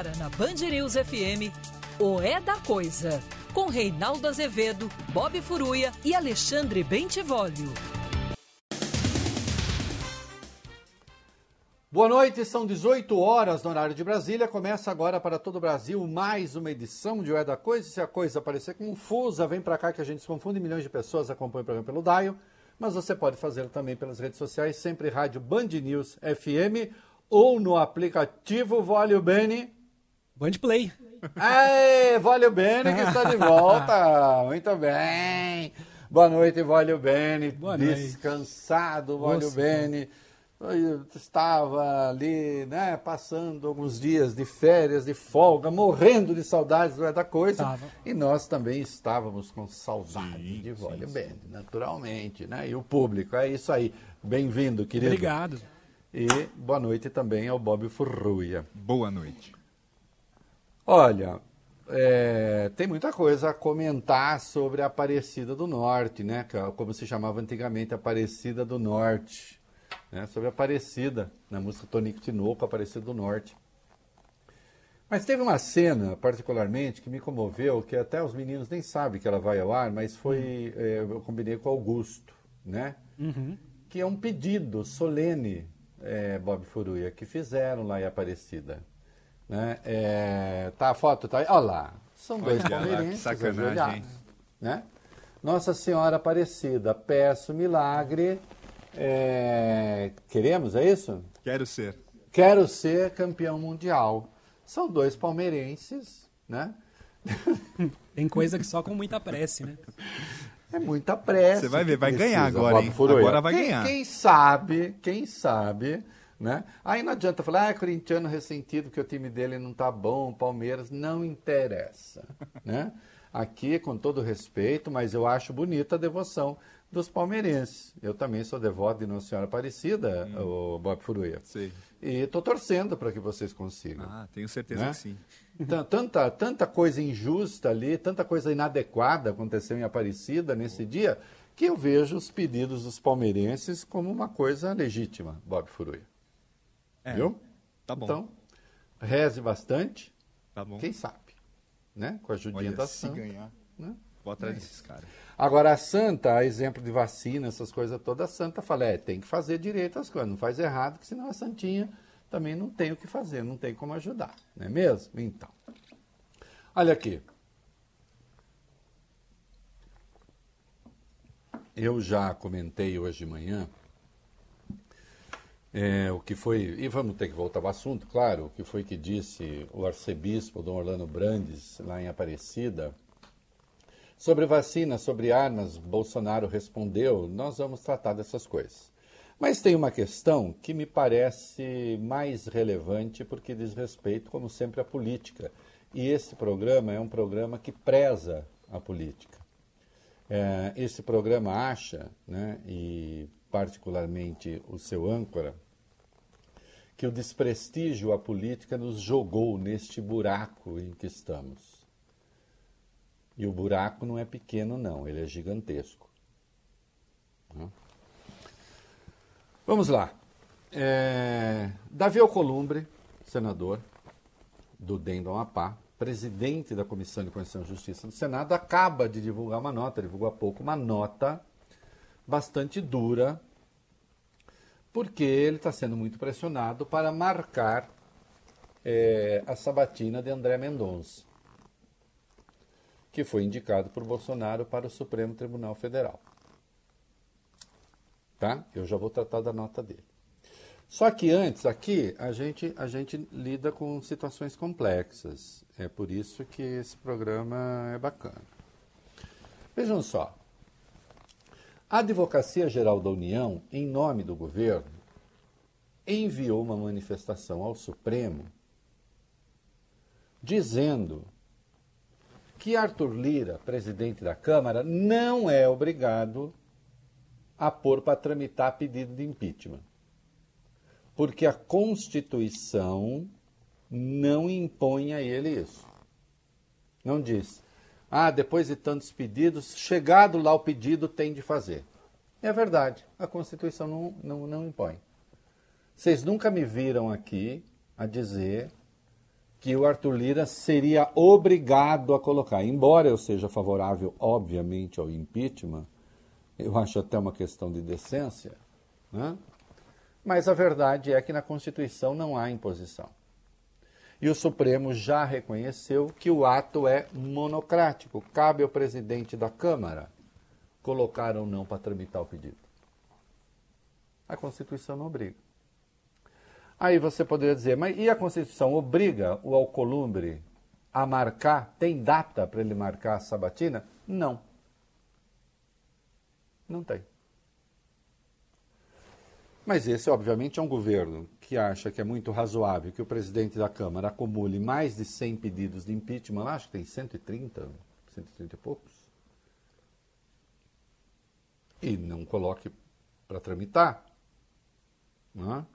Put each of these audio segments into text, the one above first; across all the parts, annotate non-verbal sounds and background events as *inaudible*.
Agora na Band News FM, o É da Coisa, com Reinaldo Azevedo, Bob Furuia e Alexandre Bentivolio. Boa noite, são 18 horas no horário de Brasília. Começa agora para todo o Brasil mais uma edição de O É da Coisa. Se a coisa parecer confusa, vem para cá que a gente se confunde. Milhões de pessoas acompanham o programa pelo Dial, mas você pode fazê-lo também pelas redes sociais, sempre Rádio Band News FM ou no aplicativo Vólio Bene. Band Play. Ei, Vólio Bene que está de *laughs* volta. Muito bem. Boa noite, Vólio Bene. Boa noite. Descansado, Vólio Nossa, Bene. Eu estava ali, né, passando alguns dias de férias, de folga, morrendo de saudades É da Coisa. Tava. E nós também estávamos com saudade Sim, de sim. Bene, naturalmente, né? E o público, é isso aí. Bem-vindo, querido. Obrigado. E boa noite também ao Bob Furruia. Boa noite. Olha, é, tem muita coisa a comentar sobre a Aparecida do Norte, né? é Como se chamava antigamente, Aparecida do Norte. Né? Sobre a Aparecida, na música Tonico Tinoco, Aparecida do Norte. Mas teve uma cena, particularmente, que me comoveu, que até os meninos nem sabem que ela vai ao ar, mas foi. é, eu combinei com Augusto, né? Que é um pedido solene, é, Bob Furuia, que fizeram lá em Aparecida. Né? É, tá a foto, tá aí. Olha lá. São dois Olha lá, que palmeirenses sacanagem, né? Nossa Senhora Aparecida, peço milagre. é, queremos, é isso? Quero ser. Quero ser campeão mundial. São dois palmeirenses, né? *laughs* Tem coisa que só com muita prece, né? É muita pressa. Você vai ver, vai ganhar agora, hein? Agora vai Quem- ganhar. Quem sabe, quem sabe, né? Aí não adianta falar, ah, corintiano ressentido que o time dele não tá bom, Palmeiras, não interessa, *laughs* né? Aqui, com todo respeito, mas eu acho bonita a devoção dos palmeirenses. Eu também sou devoto de Nossa Senhora Aparecida, o Bob Furuia. Hum. Sei. E estou torcendo para que vocês consigam. Ah, tenho certeza Né? que sim. Tan- Tanta, tanta coisa injusta ali, tanta coisa inadequada aconteceu em Aparecida nesse dia, que eu vejo os pedidos dos palmeirenses como uma coisa legítima, Bob Furuia. É, Viu? Tá bom. Então, reze bastante, tá bom. quem sabe, né? Com a ajudinha Olha, da se Santa. ganhar, né? vou atrás desses caras. Agora, a Santa, a exemplo de vacina, essas coisas todas, a Santa fala, é, tem que fazer direito as coisas, não faz errado, que senão a Santinha também não tem o que fazer, não tem como ajudar, não é mesmo? Então, olha aqui. Eu já comentei hoje de manhã é, o que foi, e vamos ter que voltar ao assunto, claro, o que foi que disse o arcebispo Dom Orlando Brandes, lá em Aparecida, Sobre vacina, sobre armas, Bolsonaro respondeu: nós vamos tratar dessas coisas. Mas tem uma questão que me parece mais relevante porque diz respeito, como sempre, à política. E esse programa é um programa que preza a política. É, esse programa acha, né, e particularmente o seu âncora, que o desprestígio à política nos jogou neste buraco em que estamos. E o buraco não é pequeno, não, ele é gigantesco. Né? Vamos lá. É, Davi Alcolumbre, senador do DEM do Amapá, presidente da Comissão de Constituição e Justiça do Senado, acaba de divulgar uma nota, divulgou há pouco uma nota bastante dura, porque ele está sendo muito pressionado para marcar é, a sabatina de André Mendonça que foi indicado por Bolsonaro para o Supremo Tribunal Federal. Tá? Eu já vou tratar da nota dele. Só que antes, aqui, a gente, a gente lida com situações complexas. É por isso que esse programa é bacana. Vejam só. A Advocacia Geral da União, em nome do governo, enviou uma manifestação ao Supremo dizendo que Arthur Lira, presidente da Câmara, não é obrigado a pôr para tramitar pedido de impeachment. Porque a Constituição não impõe a ele isso. Não diz, ah, depois de tantos pedidos, chegado lá o pedido, tem de fazer. É verdade, a Constituição não, não, não impõe. Vocês nunca me viram aqui a dizer que o Arthur Lira seria obrigado a colocar. Embora eu seja favorável, obviamente, ao impeachment, eu acho até uma questão de decência, né? mas a verdade é que na Constituição não há imposição. E o Supremo já reconheceu que o ato é monocrático. Cabe ao presidente da Câmara colocar ou não para tramitar o pedido. A Constituição não obriga. Aí você poderia dizer, mas e a Constituição obriga o Alcolumbre a marcar? Tem data para ele marcar a sabatina? Não. Não tem. Mas esse, obviamente, é um governo que acha que é muito razoável que o presidente da Câmara acumule mais de 100 pedidos de impeachment, acho que tem 130, 130 e poucos, e não coloque para tramitar. Não é?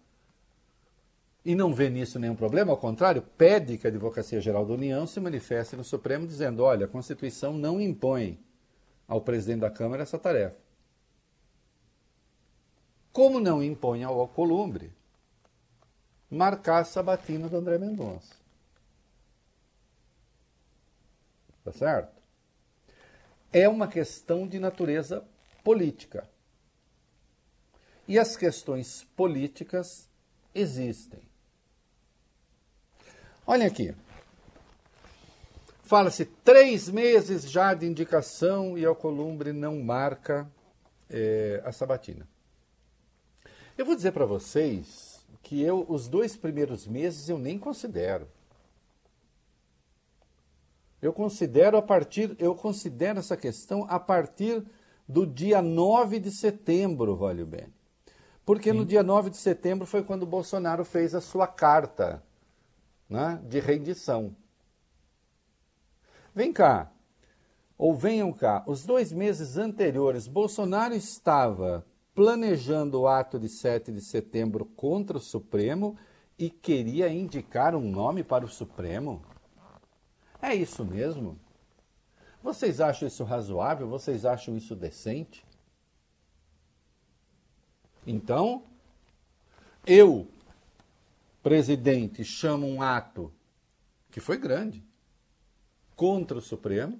e não vê nisso nenhum problema, ao contrário, pede que a Advocacia Geral da União se manifeste no Supremo dizendo: olha, a Constituição não impõe ao presidente da Câmara essa tarefa. Como não impõe ao Alcolumbre marcar a sabatina do André Mendonça. Tá certo? É uma questão de natureza política. E as questões políticas existem. Olhem aqui. Fala-se três meses já de indicação e Alcolumbre não marca é, a sabatina. Eu vou dizer para vocês que eu, os dois primeiros meses eu nem considero. Eu considero a partir, eu considero essa questão a partir do dia 9 de setembro, vale bem. Porque Sim. no dia 9 de setembro foi quando o Bolsonaro fez a sua carta né, de rendição. Vem cá, ou venham cá, os dois meses anteriores, Bolsonaro estava planejando o ato de 7 de setembro contra o Supremo e queria indicar um nome para o Supremo? É isso mesmo? Vocês acham isso razoável? Vocês acham isso decente? Então, eu presidente chama um ato que foi grande contra o Supremo,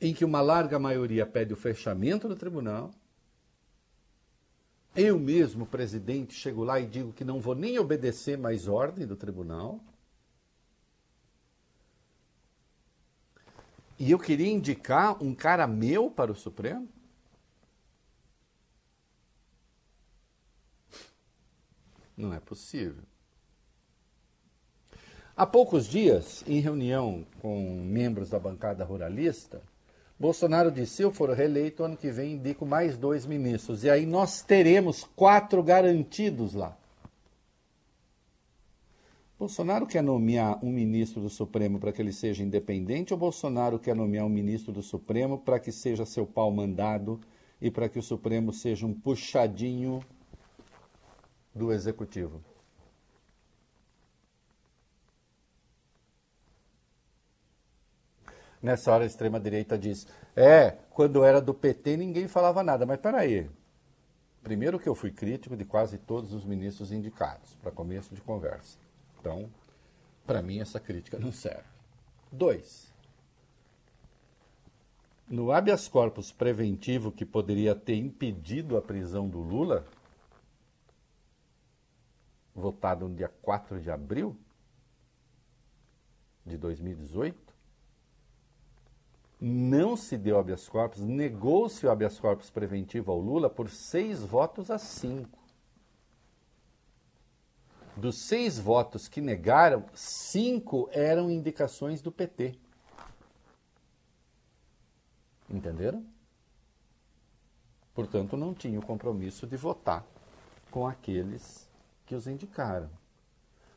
em que uma larga maioria pede o fechamento do tribunal. Eu mesmo, presidente, chego lá e digo que não vou nem obedecer mais ordem do tribunal. E eu queria indicar um cara meu para o Supremo? Não é possível. Há poucos dias, em reunião com membros da bancada ruralista, Bolsonaro disse: se eu for reeleito, ano que vem indico mais dois ministros. E aí nós teremos quatro garantidos lá. Bolsonaro quer nomear um ministro do Supremo para que ele seja independente ou Bolsonaro quer nomear um ministro do Supremo para que seja seu pau mandado e para que o Supremo seja um puxadinho do executivo. Nessa hora a extrema-direita diz: é, quando era do PT ninguém falava nada. Mas peraí. Primeiro que eu fui crítico de quase todos os ministros indicados, para começo de conversa. Então, para mim essa crítica não serve. Dois. No habeas corpus preventivo que poderia ter impedido a prisão do Lula, votado no dia 4 de abril de 2018, não se deu habeas corpus, negou-se o habeas corpus preventivo ao Lula por seis votos a cinco. Dos seis votos que negaram, cinco eram indicações do PT. Entenderam? Portanto, não tinha o compromisso de votar com aqueles que os indicaram.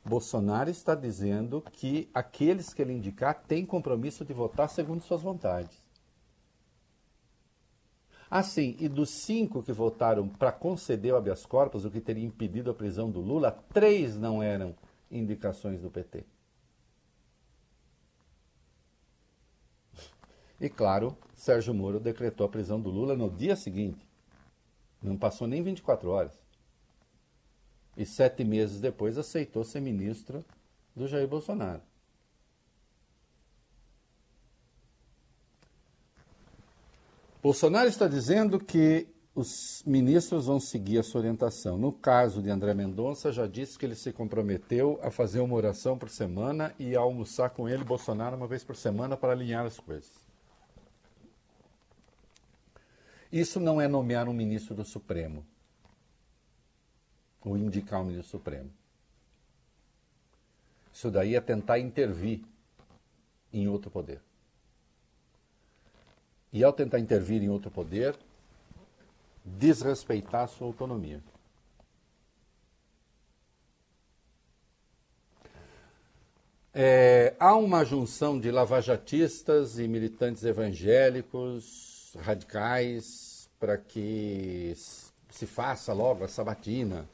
Bolsonaro está dizendo que aqueles que ele indicar têm compromisso de votar segundo suas vontades. Assim, e dos cinco que votaram para conceder o habeas corpus, o que teria impedido a prisão do Lula, três não eram indicações do PT. E claro, Sérgio Moro decretou a prisão do Lula no dia seguinte. Não passou nem 24 horas e sete meses depois aceitou ser ministro do Jair Bolsonaro. Bolsonaro está dizendo que os ministros vão seguir a sua orientação. No caso de André Mendonça, já disse que ele se comprometeu a fazer uma oração por semana e a almoçar com ele, Bolsonaro, uma vez por semana para alinhar as coisas. Isso não é nomear um ministro do Supremo ou indicar um ministro Supremo. Isso daí é tentar intervir em outro poder. E ao tentar intervir em outro poder, desrespeitar sua autonomia. É, há uma junção de lavajatistas e militantes evangélicos radicais para que se faça logo a sabatina.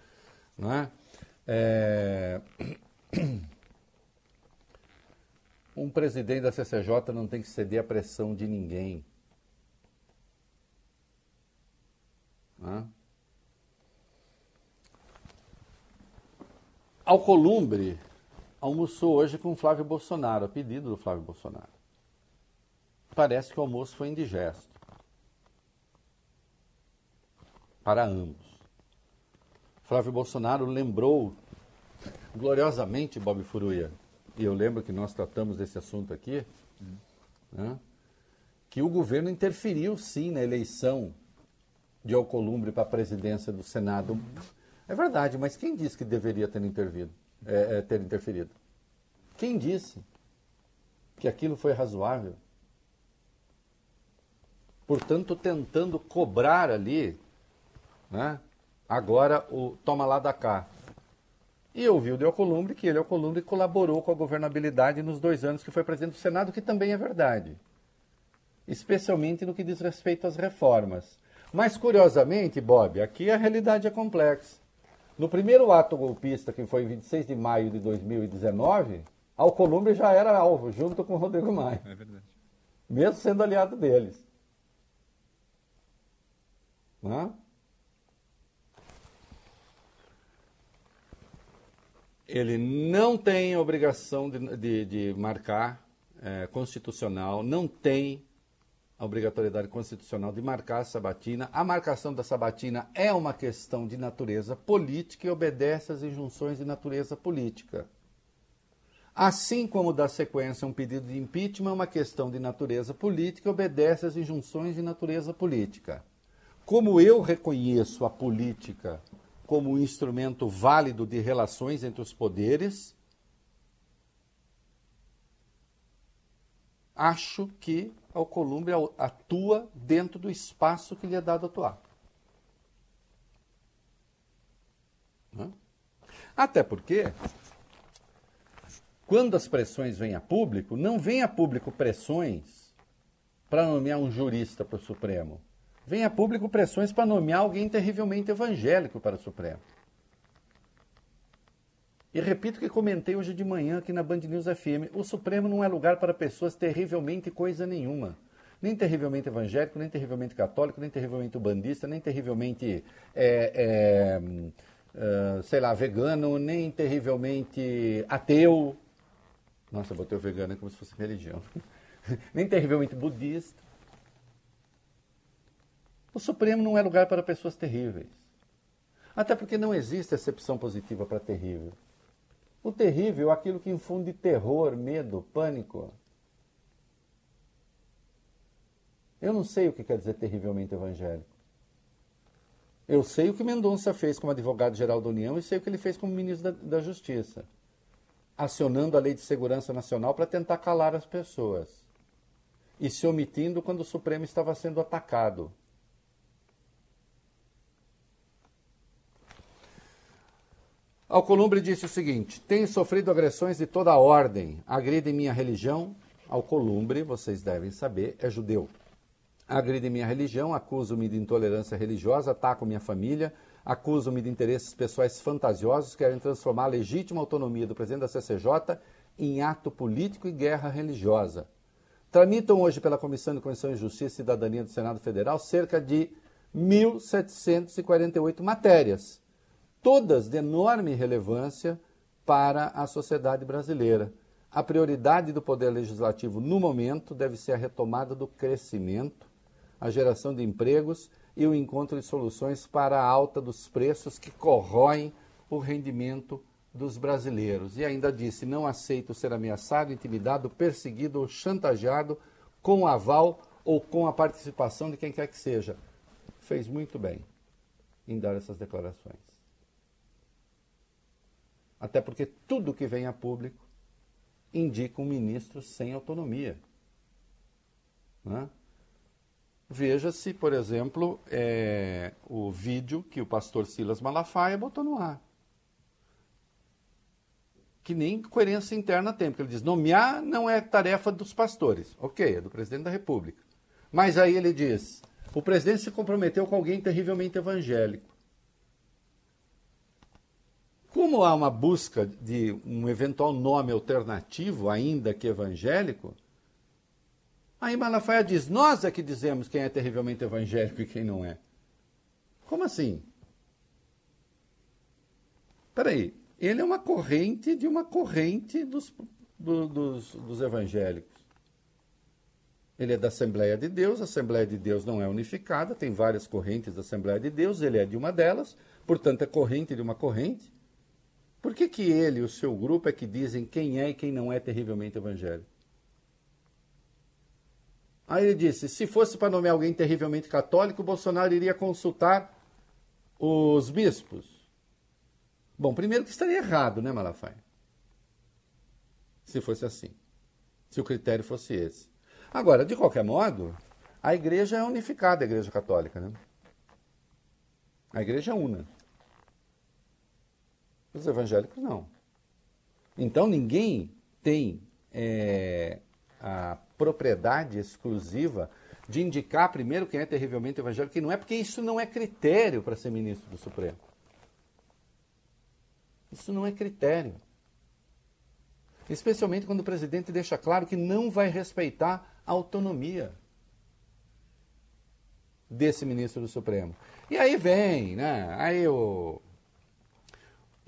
Né? É... *clears throat* Um presidente da CCJ não tem que ceder à pressão de ninguém. Né? Alcolumbre almoçou hoje com Flávio Bolsonaro, a pedido do Flávio Bolsonaro. Parece que o almoço foi indigesto. Para ambos. Flávio Bolsonaro lembrou gloriosamente Bob Furuia, e eu lembro que nós tratamos desse assunto aqui, né, que o governo interferiu sim na eleição de Alcolumbre para a presidência do Senado. É verdade, mas quem disse que deveria ter intervido, é, é, ter interferido? Quem disse que aquilo foi razoável? Portanto, tentando cobrar ali, né, agora o toma lá da cá. E ouviu de Alcolumbre que ele, Alcolumbre, colaborou com a governabilidade nos dois anos que foi presidente do Senado, que também é verdade. Especialmente no que diz respeito às reformas. Mas, curiosamente, Bob, aqui a realidade é complexa. No primeiro ato golpista, que foi em 26 de maio de 2019, Alcolumbre já era alvo, junto com o Rodrigo Maia. É verdade. Mesmo sendo aliado deles. Não? Ele não tem obrigação de, de, de marcar é, constitucional, não tem a obrigatoriedade constitucional de marcar a sabatina. A marcação da sabatina é uma questão de natureza política e obedece às injunções de natureza política. Assim como da sequência um pedido de impeachment é uma questão de natureza política e obedece às injunções de natureza política. Como eu reconheço a política como um instrumento válido de relações entre os poderes, acho que Alcolumbre atua dentro do espaço que lhe é dado atuar. Até porque, quando as pressões vêm a público, não vem a público pressões para nomear um jurista para o Supremo. Vem a público pressões para nomear alguém terrivelmente evangélico para o Supremo. E repito que comentei hoje de manhã aqui na Band News FM: o Supremo não é lugar para pessoas terrivelmente coisa nenhuma. Nem terrivelmente evangélico, nem terrivelmente católico, nem terrivelmente bandista, nem terrivelmente, é, é, é, sei lá, vegano, nem terrivelmente ateu. Nossa, botei o vegano como se fosse religião. *laughs* nem terrivelmente budista. O Supremo não é lugar para pessoas terríveis. Até porque não existe exceção positiva para terrível. O terrível é aquilo que infunde terror, medo, pânico. Eu não sei o que quer dizer terrivelmente evangélico. Eu sei o que Mendonça fez como advogado-geral da União e sei o que ele fez como ministro da, da Justiça, acionando a Lei de Segurança Nacional para tentar calar as pessoas e se omitindo quando o Supremo estava sendo atacado. Alcolumbre disse o seguinte: Tenho sofrido agressões de toda ordem, agridem minha religião. Alcolumbre, vocês devem saber, é judeu. Agridem minha religião, acusam-me de intolerância religiosa, atacam minha família, acusam-me de interesses pessoais fantasiosos, querem transformar a legítima autonomia do presidente da CCJ em ato político e guerra religiosa. Tramitam hoje pela Comissão de Comissão de Justiça e Cidadania do Senado Federal cerca de 1.748 matérias todas de enorme relevância para a sociedade brasileira. A prioridade do Poder Legislativo no momento deve ser a retomada do crescimento, a geração de empregos e o encontro de soluções para a alta dos preços que corroem o rendimento dos brasileiros. E ainda disse: não aceito ser ameaçado, intimidado, perseguido ou chantageado com aval ou com a participação de quem quer que seja. Fez muito bem em dar essas declarações. Até porque tudo que vem a público indica um ministro sem autonomia. Né? Veja-se, por exemplo, é, o vídeo que o pastor Silas Malafaia botou no ar. Que nem coerência interna tem, porque ele diz: nomear não é tarefa dos pastores. Ok, é do presidente da República. Mas aí ele diz: o presidente se comprometeu com alguém terrivelmente evangélico. Como há uma busca de um eventual nome alternativo, ainda que evangélico, aí Malafaia diz: Nós é que dizemos quem é terrivelmente evangélico e quem não é. Como assim? Peraí, ele é uma corrente de uma corrente dos, do, dos, dos evangélicos. Ele é da Assembleia de Deus, a Assembleia de Deus não é unificada, tem várias correntes da Assembleia de Deus, ele é de uma delas, portanto é corrente de uma corrente. Por que, que ele e o seu grupo é que dizem quem é e quem não é terrivelmente evangélico? Aí ele disse: se fosse para nomear alguém terrivelmente católico, Bolsonaro iria consultar os bispos. Bom, primeiro que estaria errado, né, Malafaia? Se fosse assim. Se o critério fosse esse. Agora, de qualquer modo, a igreja é unificada, a igreja católica, né? A igreja é una. Os evangélicos não. Então ninguém tem é, a propriedade exclusiva de indicar primeiro quem é terrivelmente evangélico, que não é porque isso não é critério para ser ministro do Supremo. Isso não é critério. Especialmente quando o presidente deixa claro que não vai respeitar a autonomia desse ministro do Supremo. E aí vem, né? Aí o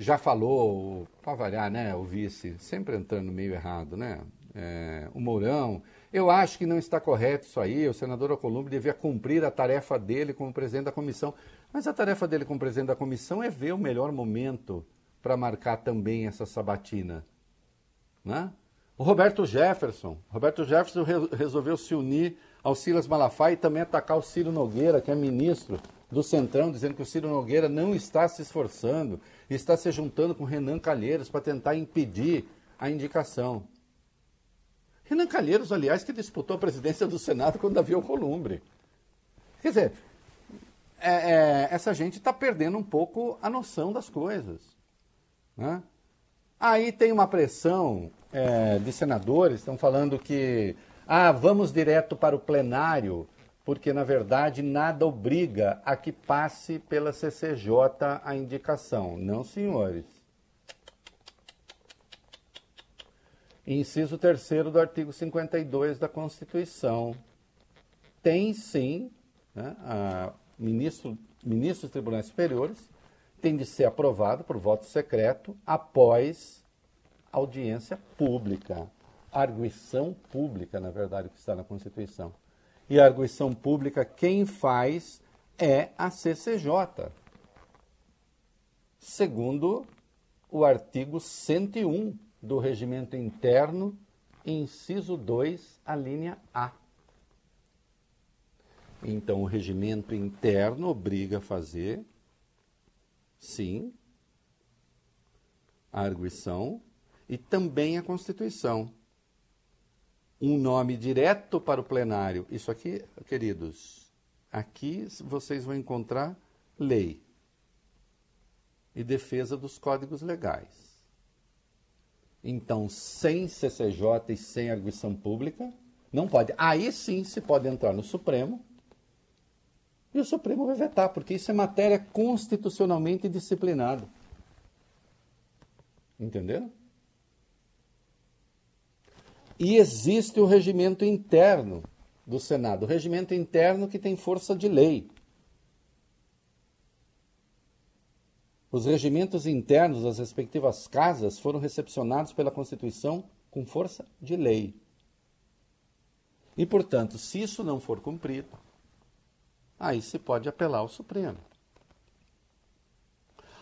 já falou, para variar, né, o vice, sempre entrando meio errado, né? É, o Mourão. Eu acho que não está correto isso aí. O senador Alcolumbre devia cumprir a tarefa dele como presidente da comissão. Mas a tarefa dele como presidente da comissão é ver o melhor momento para marcar também essa sabatina. Né? O Roberto Jefferson. Roberto Jefferson re resolveu se unir ao Silas Malafaia e também atacar o Ciro Nogueira, que é ministro do Centrão, dizendo que o Ciro Nogueira não está se esforçando, está se juntando com Renan Calheiros para tentar impedir a indicação. Renan Calheiros, aliás, que disputou a presidência do Senado quando havia o Columbre. Quer dizer, é, é, essa gente está perdendo um pouco a noção das coisas. Né? Aí tem uma pressão é, de senadores, estão falando que ah, vamos direto para o plenário, porque na verdade nada obriga a que passe pela CCJ a indicação. Não, senhores. Inciso 3 do artigo 52 da Constituição. Tem sim, né, a ministro, ministros dos tribunais superiores, tem de ser aprovado por voto secreto após audiência pública, arguição pública, na verdade, que está na Constituição. E a arguição pública, quem faz é a CCJ, segundo o artigo 101 do Regimento Interno, inciso 2, a linha A. Então, o regimento interno obriga a fazer, sim, a arguição e também a Constituição. Um nome direto para o plenário. Isso aqui, queridos, aqui vocês vão encontrar lei e defesa dos códigos legais. Então, sem CCJ e sem arguição pública, não pode. Aí sim se pode entrar no Supremo e o Supremo vai vetar, porque isso é matéria constitucionalmente disciplinada. Entenderam? E existe o regimento interno do Senado, o regimento interno que tem força de lei. Os regimentos internos das respectivas casas foram recepcionados pela Constituição com força de lei. E, portanto, se isso não for cumprido, aí se pode apelar ao Supremo.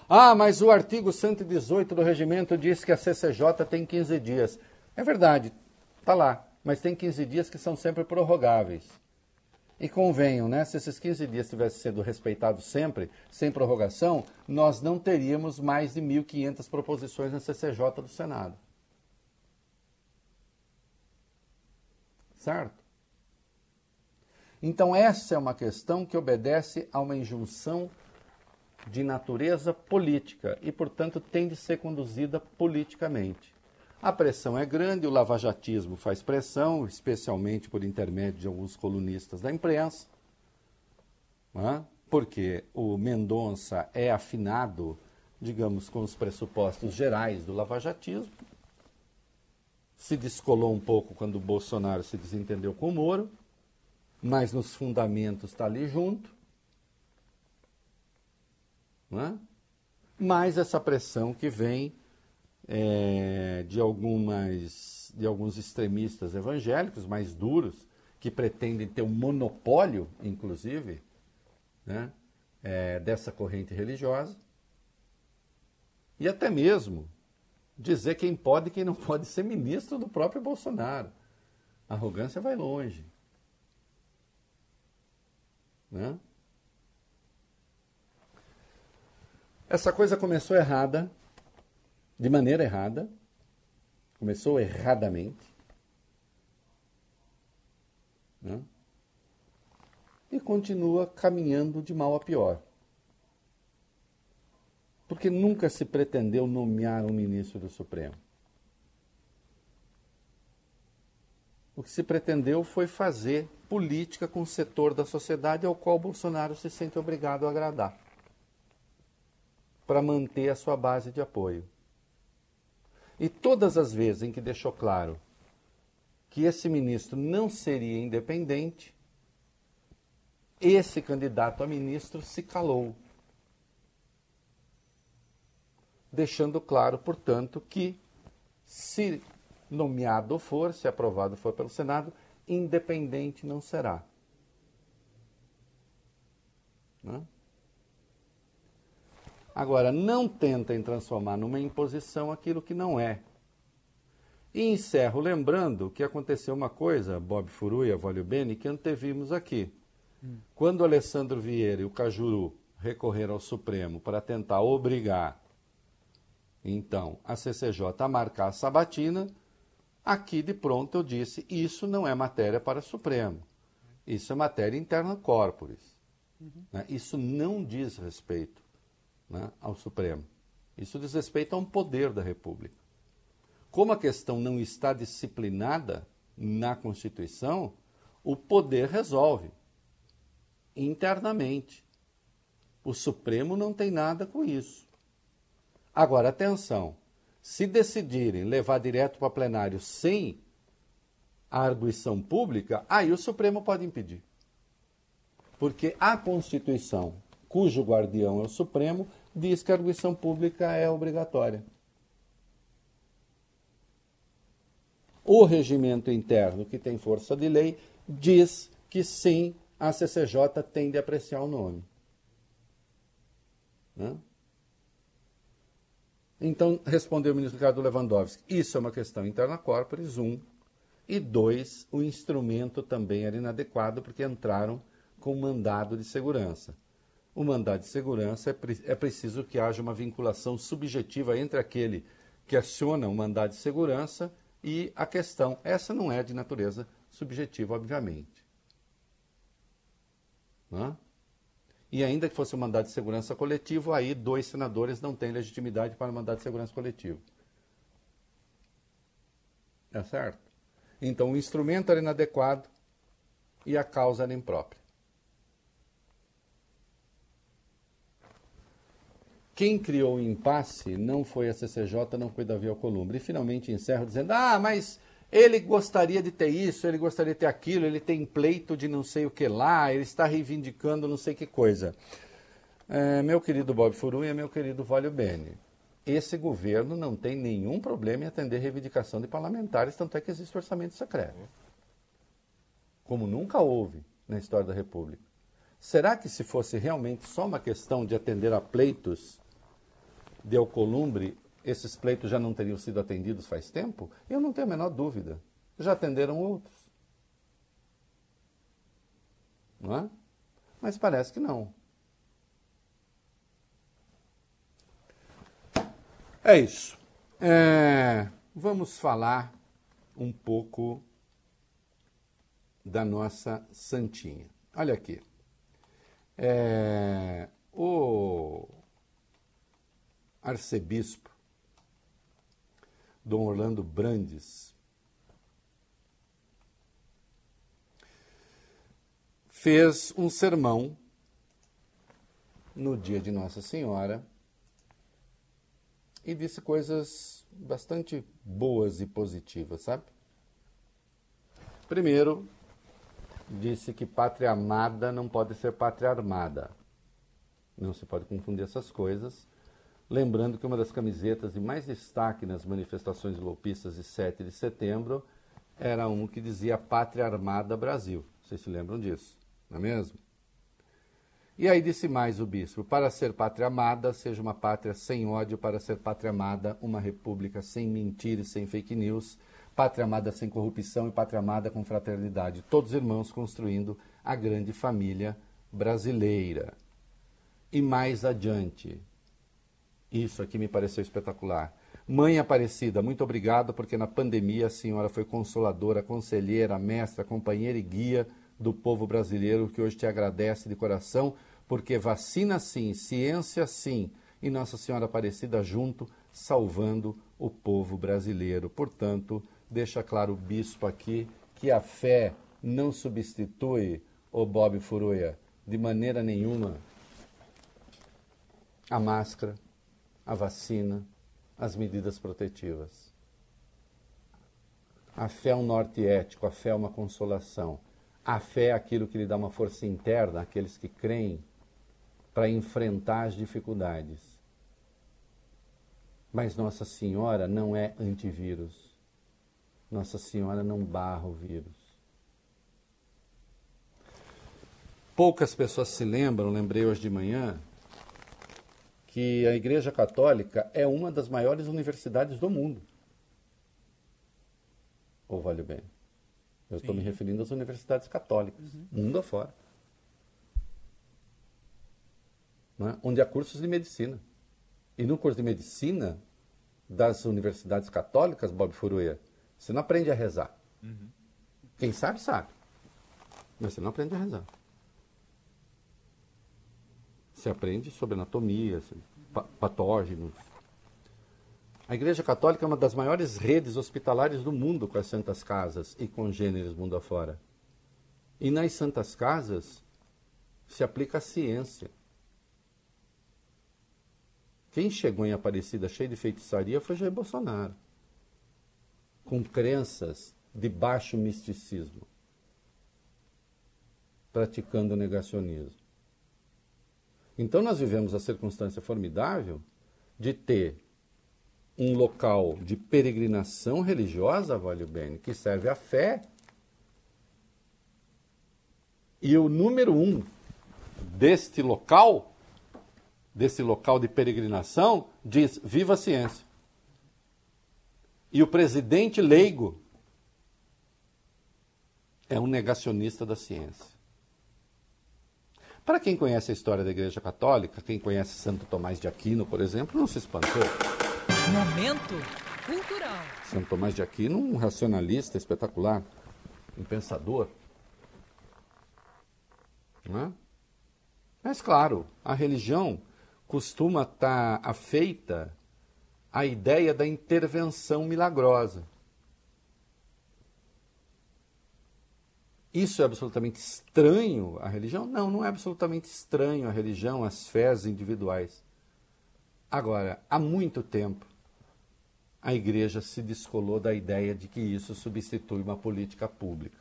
Ah, mas o artigo 118 do regimento diz que a CCJ tem 15 dias. É verdade, está lá, mas tem 15 dias que são sempre prorrogáveis. E convenham, né? Se esses 15 dias tivessem sido respeitados sempre, sem prorrogação, nós não teríamos mais de 1.500 proposições na CCJ do Senado. Certo? Então, essa é uma questão que obedece a uma injunção de natureza política e, portanto, tem de ser conduzida politicamente. A pressão é grande, o lavajatismo faz pressão, especialmente por intermédio de alguns colunistas da imprensa, é? porque o Mendonça é afinado, digamos, com os pressupostos gerais do lavajatismo. Se descolou um pouco quando o Bolsonaro se desentendeu com o Moro, mas nos fundamentos está ali junto. É? Mas essa pressão que vem é, de, algumas, de alguns extremistas evangélicos mais duros, que pretendem ter um monopólio, inclusive, né, é, dessa corrente religiosa, e até mesmo dizer quem pode e quem não pode ser ministro do próprio Bolsonaro. A arrogância vai longe. Né? Essa coisa começou errada de maneira errada, começou erradamente, né? e continua caminhando de mal a pior. Porque nunca se pretendeu nomear um ministro do Supremo. O que se pretendeu foi fazer política com o setor da sociedade ao qual Bolsonaro se sente obrigado a agradar, para manter a sua base de apoio. E todas as vezes em que deixou claro que esse ministro não seria independente, esse candidato a ministro se calou. Deixando claro, portanto, que se nomeado for, se aprovado for pelo Senado, independente não será. Não? Né? Agora, não tentem transformar numa imposição aquilo que não é. E encerro lembrando que aconteceu uma coisa, Bob Furui e Avolio Bene, que antevimos aqui. Hum. Quando Alessandro Vieira e o Cajuru recorreram ao Supremo para tentar obrigar, então, a CCJ a marcar a sabatina, aqui de pronto eu disse, isso não é matéria para o Supremo. Isso é matéria interna corporis. Uhum. Né? Isso não diz respeito né, ao Supremo. Isso diz respeito a um poder da República. Como a questão não está disciplinada na Constituição, o poder resolve internamente. O Supremo não tem nada com isso. Agora, atenção: se decidirem levar direto para plenário sem a arguição pública, aí o Supremo pode impedir. Porque a Constituição, cujo guardião é o Supremo, diz que a arguição pública é obrigatória. O regimento interno, que tem força de lei, diz que sim, a CCJ tem de apreciar o nome. Né? Então, respondeu o ministro Ricardo Lewandowski, isso é uma questão interna corporis, um, e dois, o instrumento também era inadequado porque entraram com mandado de segurança o mandado de segurança, é, pre é preciso que haja uma vinculação subjetiva entre aquele que aciona o mandado de segurança e a questão. Essa não é de natureza subjetiva, obviamente. E ainda que fosse um mandado de segurança coletivo, aí dois senadores não têm legitimidade para o mandado de segurança coletivo. É certo? Então o instrumento era inadequado e a causa era imprópria. Quem criou o impasse não foi a CCJ, não foi Davi Alcolumbre. E finalmente encerro dizendo: ah, mas ele gostaria de ter isso, ele gostaria de ter aquilo, ele tem pleito de não sei o que lá, ele está reivindicando não sei que coisa. É, meu querido Bob Furunha, meu querido Vólio Bene, esse governo não tem nenhum problema em atender reivindicação de parlamentares, tanto é que existe orçamento secreto. Como nunca houve na história da República. Será que se fosse realmente só uma questão de atender a pleitos de Alcolumbre, esses pleitos já não teriam sido atendidos faz tempo? Eu não tenho a menor dúvida. Já atenderam outros. Não é? Mas parece que não. É isso. É, vamos falar um pouco da nossa Santinha. Olha aqui. É, o arcebispo Dom Orlando Brandes fez um sermão no dia de Nossa Senhora e disse coisas bastante boas e positivas, sabe? Primeiro, disse que pátria amada não pode ser pátria armada. Não se pode confundir essas coisas. Lembrando que uma das camisetas de mais destaque nas manifestações golpistas de 7 de setembro era um que dizia Pátria Armada Brasil. Vocês se lembram disso, não é mesmo? E aí disse mais o bispo: para ser pátria amada, seja uma pátria sem ódio, para ser pátria amada, uma república sem mentira e sem fake news, pátria amada sem corrupção e pátria amada com fraternidade. Todos irmãos construindo a grande família brasileira. E mais adiante, isso aqui me pareceu espetacular. Mãe Aparecida, muito obrigado, porque na pandemia a senhora foi consoladora, conselheira, mestra, companheira e guia do povo brasileiro que hoje te agradece de coração, porque vacina sim, ciência sim, e Nossa Senhora Aparecida junto, salvando o povo brasileiro. Portanto, deixa claro o bispo aqui que a fé não substitui o Bob Furuia de maneira nenhuma a máscara, a vacina, as medidas protetivas. A fé é um norte ético, a fé é uma consolação. A fé é aquilo que lhe dá uma força interna àqueles que creem para enfrentar as dificuldades. Mas Nossa Senhora não é antivírus. Nossa Senhora não barra o vírus. Poucas pessoas se lembram, lembrei hoje de manhã, que a Igreja Católica é uma das maiores universidades do mundo. Ou vale bem? Eu estou me referindo às universidades católicas, uhum. mundo afora. É? Onde há cursos de medicina. E no curso de medicina das universidades católicas, Bob Furuia, você não aprende a rezar. Uhum. Quem sabe, sabe. Mas você não aprende a rezar. Você aprende sobre anatomia, patógenos. A Igreja Católica é uma das maiores redes hospitalares do mundo com as Santas Casas e congêneres mundo afora. E nas Santas Casas se aplica a ciência. Quem chegou em Aparecida cheio de feitiçaria foi Jair Bolsonaro com crenças de baixo misticismo, praticando negacionismo. Então nós vivemos a circunstância formidável de ter um local de peregrinação religiosa, vale o bem, que serve à fé. E o número um deste local, desse local de peregrinação, diz: viva a ciência. E o presidente leigo é um negacionista da ciência. Para quem conhece a história da Igreja Católica, quem conhece Santo Tomás de Aquino, por exemplo, não se espantou. Momento cultural. Santo Tomás de Aquino, um racionalista espetacular, um pensador. Não é? Mas, claro, a religião costuma estar afeita a ideia da intervenção milagrosa. Isso é absolutamente estranho à religião? Não, não é absolutamente estranho à religião, às fés individuais. Agora, há muito tempo, a igreja se descolou da ideia de que isso substitui uma política pública.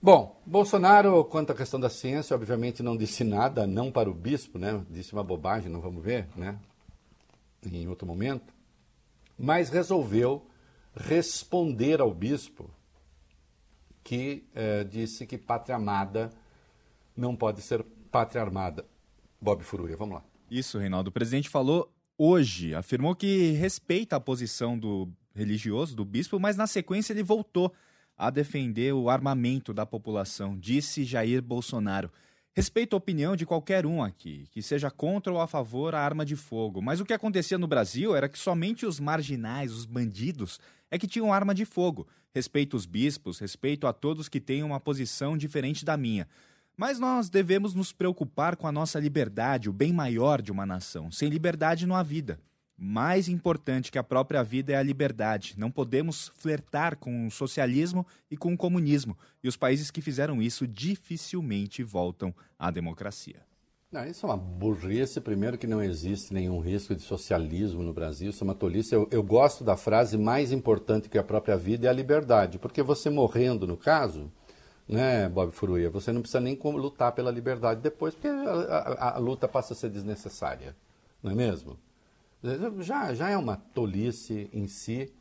Bom, Bolsonaro, quanto à questão da ciência, obviamente não disse nada, não para o bispo, né? Disse uma bobagem, não vamos ver, né? Em outro momento. Mas resolveu responder ao bispo que eh, disse que pátria amada não pode ser pátria armada. Bob Furuia, vamos lá. Isso, Reinaldo. O presidente falou hoje, afirmou que respeita a posição do religioso, do bispo, mas na sequência ele voltou a defender o armamento da população, disse Jair Bolsonaro. Respeito a opinião de qualquer um aqui, que seja contra ou a favor a arma de fogo. Mas o que acontecia no Brasil era que somente os marginais, os bandidos, é que tinham arma de fogo. Respeito os bispos, respeito a todos que tenham uma posição diferente da minha. Mas nós devemos nos preocupar com a nossa liberdade, o bem maior de uma nação. Sem liberdade não há vida. Mais importante que a própria vida é a liberdade. Não podemos flertar com o socialismo e com o comunismo. E os países que fizeram isso dificilmente voltam à democracia. Não, isso é uma burrice. Primeiro, que não existe nenhum risco de socialismo no Brasil. Isso é uma tolice. Eu, eu gosto da frase mais importante que a própria vida é a liberdade. Porque você morrendo, no caso, né, Bob Furuia, você não precisa nem lutar pela liberdade depois, porque a, a, a luta passa a ser desnecessária. Não é mesmo? já, já é uma tolice em si.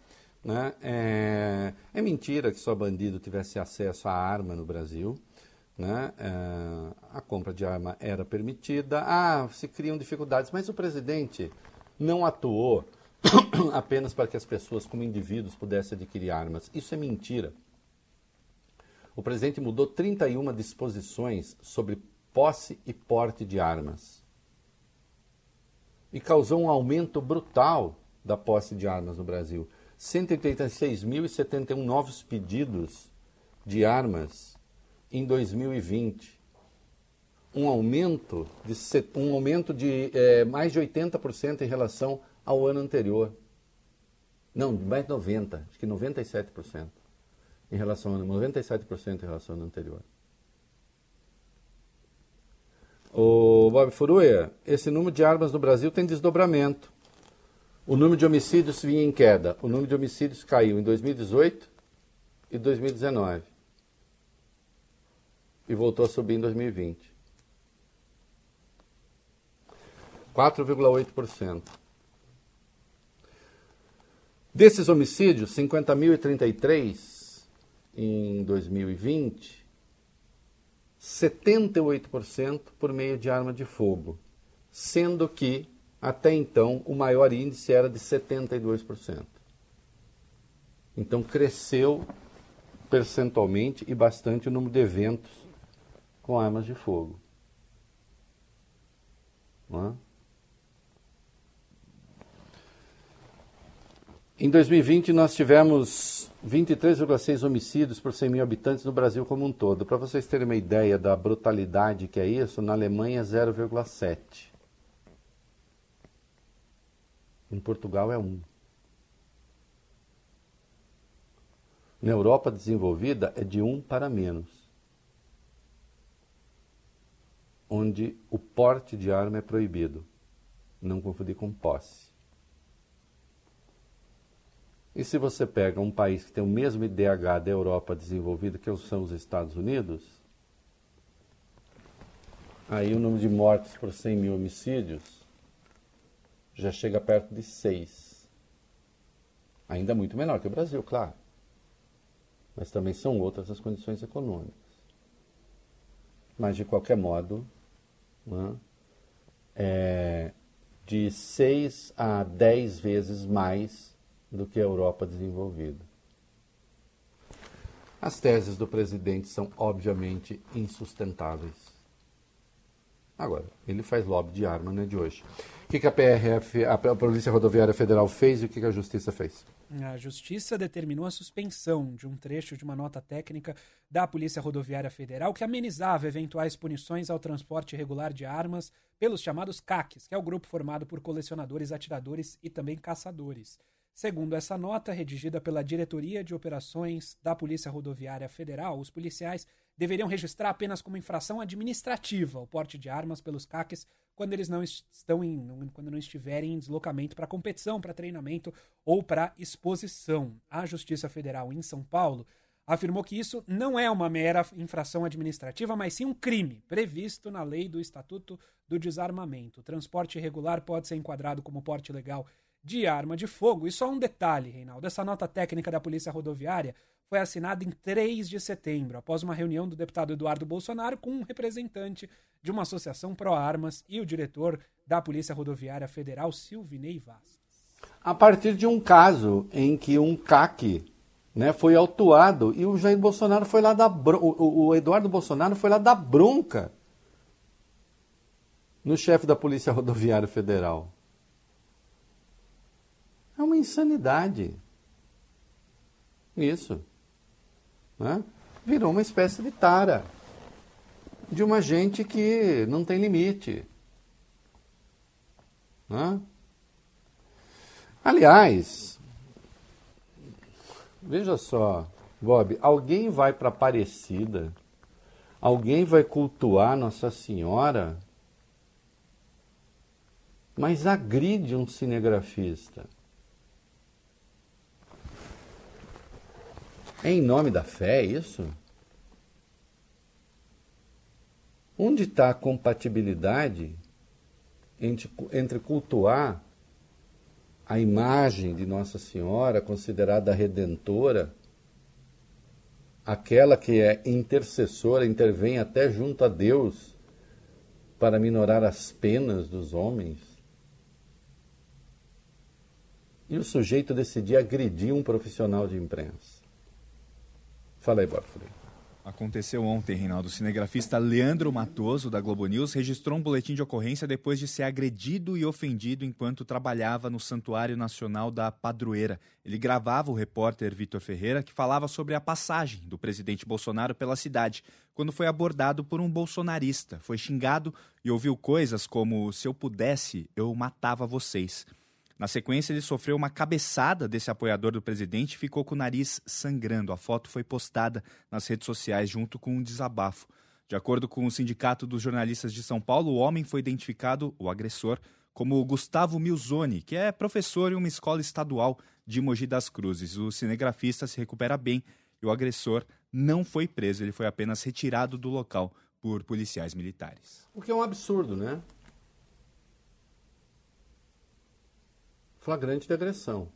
Né? É, é mentira que só bandido tivesse acesso à arma no Brasil. Né? É, a compra de arma era permitida. Ah, se criam dificuldades, mas o presidente não atuou *coughs* apenas para que as pessoas, como indivíduos, pudessem adquirir armas. Isso é mentira. O presidente mudou 31 disposições sobre posse e porte de armas e causou um aumento brutal da posse de armas no Brasil. 186.071 novos pedidos de armas em 2020. Um aumento de, um aumento de é, mais de 80% em relação ao ano anterior. Não, mais de 90%, acho que 97% em relação ao ano, 97% em relação ao ano anterior. O Bob Furuia, esse número de armas no Brasil tem desdobramento. O número de homicídios vinha em queda. O número de homicídios caiu em 2018 e 2019. E voltou a subir em 2020. 4,8%. Desses homicídios, 50.033 em 2020 78% por meio de arma de fogo, sendo que até então o maior índice era de 72%. Então cresceu percentualmente e bastante o número de eventos com armas de fogo. É? Em 2020, nós tivemos 23,6 homicídios por 100 mil habitantes no Brasil como um todo. Para vocês terem uma ideia da brutalidade que é isso, na Alemanha 0,7. Em Portugal é 1. Na Europa desenvolvida é de 1 para menos. Onde o porte de arma é proibido. Não confundir com posse. E se você pega um país que tem o mesmo IDH da Europa desenvolvida, que são os Estados Unidos, aí o número de mortes por 100 mil homicídios já chega perto de 6. Ainda muito menor que o Brasil, claro. Mas também são outras as condições econômicas. Mas, de qualquer modo, né, é de 6 a 10 vezes mais do que a Europa desenvolvida. As teses do presidente são obviamente insustentáveis. Agora, ele faz lobby de arma, não é de hoje. O que, que a PRF, a Polícia Rodoviária Federal fez e o que, que a Justiça fez? A Justiça determinou a suspensão de um trecho de uma nota técnica da Polícia Rodoviária Federal que amenizava eventuais punições ao transporte irregular de armas pelos chamados CACs, que é o grupo formado por colecionadores, atiradores e também caçadores. Segundo essa nota, redigida pela Diretoria de Operações da Polícia Rodoviária Federal, os policiais deveriam registrar apenas como infração administrativa o porte de armas pelos CACs quando eles não estão em, quando não estiverem em deslocamento para competição, para treinamento ou para exposição. A Justiça Federal em São Paulo afirmou que isso não é uma mera infração administrativa, mas sim um crime previsto na lei do Estatuto do Desarmamento. O transporte irregular pode ser enquadrado como porte legal de arma de fogo. E só um detalhe, Reinaldo: essa nota técnica da Polícia Rodoviária foi assinada em 3 de setembro, após uma reunião do deputado Eduardo Bolsonaro com um representante de uma associação pró-armas e o diretor da Polícia Rodoviária Federal, Silvinei Vaz. A partir de um caso em que um CAC né, foi autuado e o Jair Bolsonaro foi lá da o, o Eduardo Bolsonaro foi lá da bronca no chefe da Polícia Rodoviária Federal. É uma insanidade. Isso. Né? Virou uma espécie de tara de uma gente que não tem limite. Né? Aliás, veja só, Bob, alguém vai para Aparecida, alguém vai cultuar Nossa Senhora, mas agride um cinegrafista. É em nome da fé isso? Onde está a compatibilidade entre, entre cultuar a imagem de Nossa Senhora, considerada redentora, aquela que é intercessora, intervém até junto a Deus para minorar as penas dos homens, e o sujeito decidir agredir um profissional de imprensa. Fala aí, Bob Aconteceu ontem, Reinaldo. O cinegrafista Leandro Matoso, da Globo News, registrou um boletim de ocorrência depois de ser agredido e ofendido enquanto trabalhava no Santuário Nacional da Padroeira. Ele gravava o repórter Vitor Ferreira, que falava sobre a passagem do presidente Bolsonaro pela cidade, quando foi abordado por um bolsonarista. Foi xingado e ouviu coisas como: se eu pudesse, eu matava vocês. Na sequência, ele sofreu uma cabeçada desse apoiador do presidente e ficou com o nariz sangrando. A foto foi postada nas redes sociais junto com um desabafo. De acordo com o Sindicato dos Jornalistas de São Paulo, o homem foi identificado, o agressor, como Gustavo Milzoni, que é professor em uma escola estadual de Mogi das Cruzes. O cinegrafista se recupera bem e o agressor não foi preso, ele foi apenas retirado do local por policiais militares. O que é um absurdo, né? Flagrante de agressão.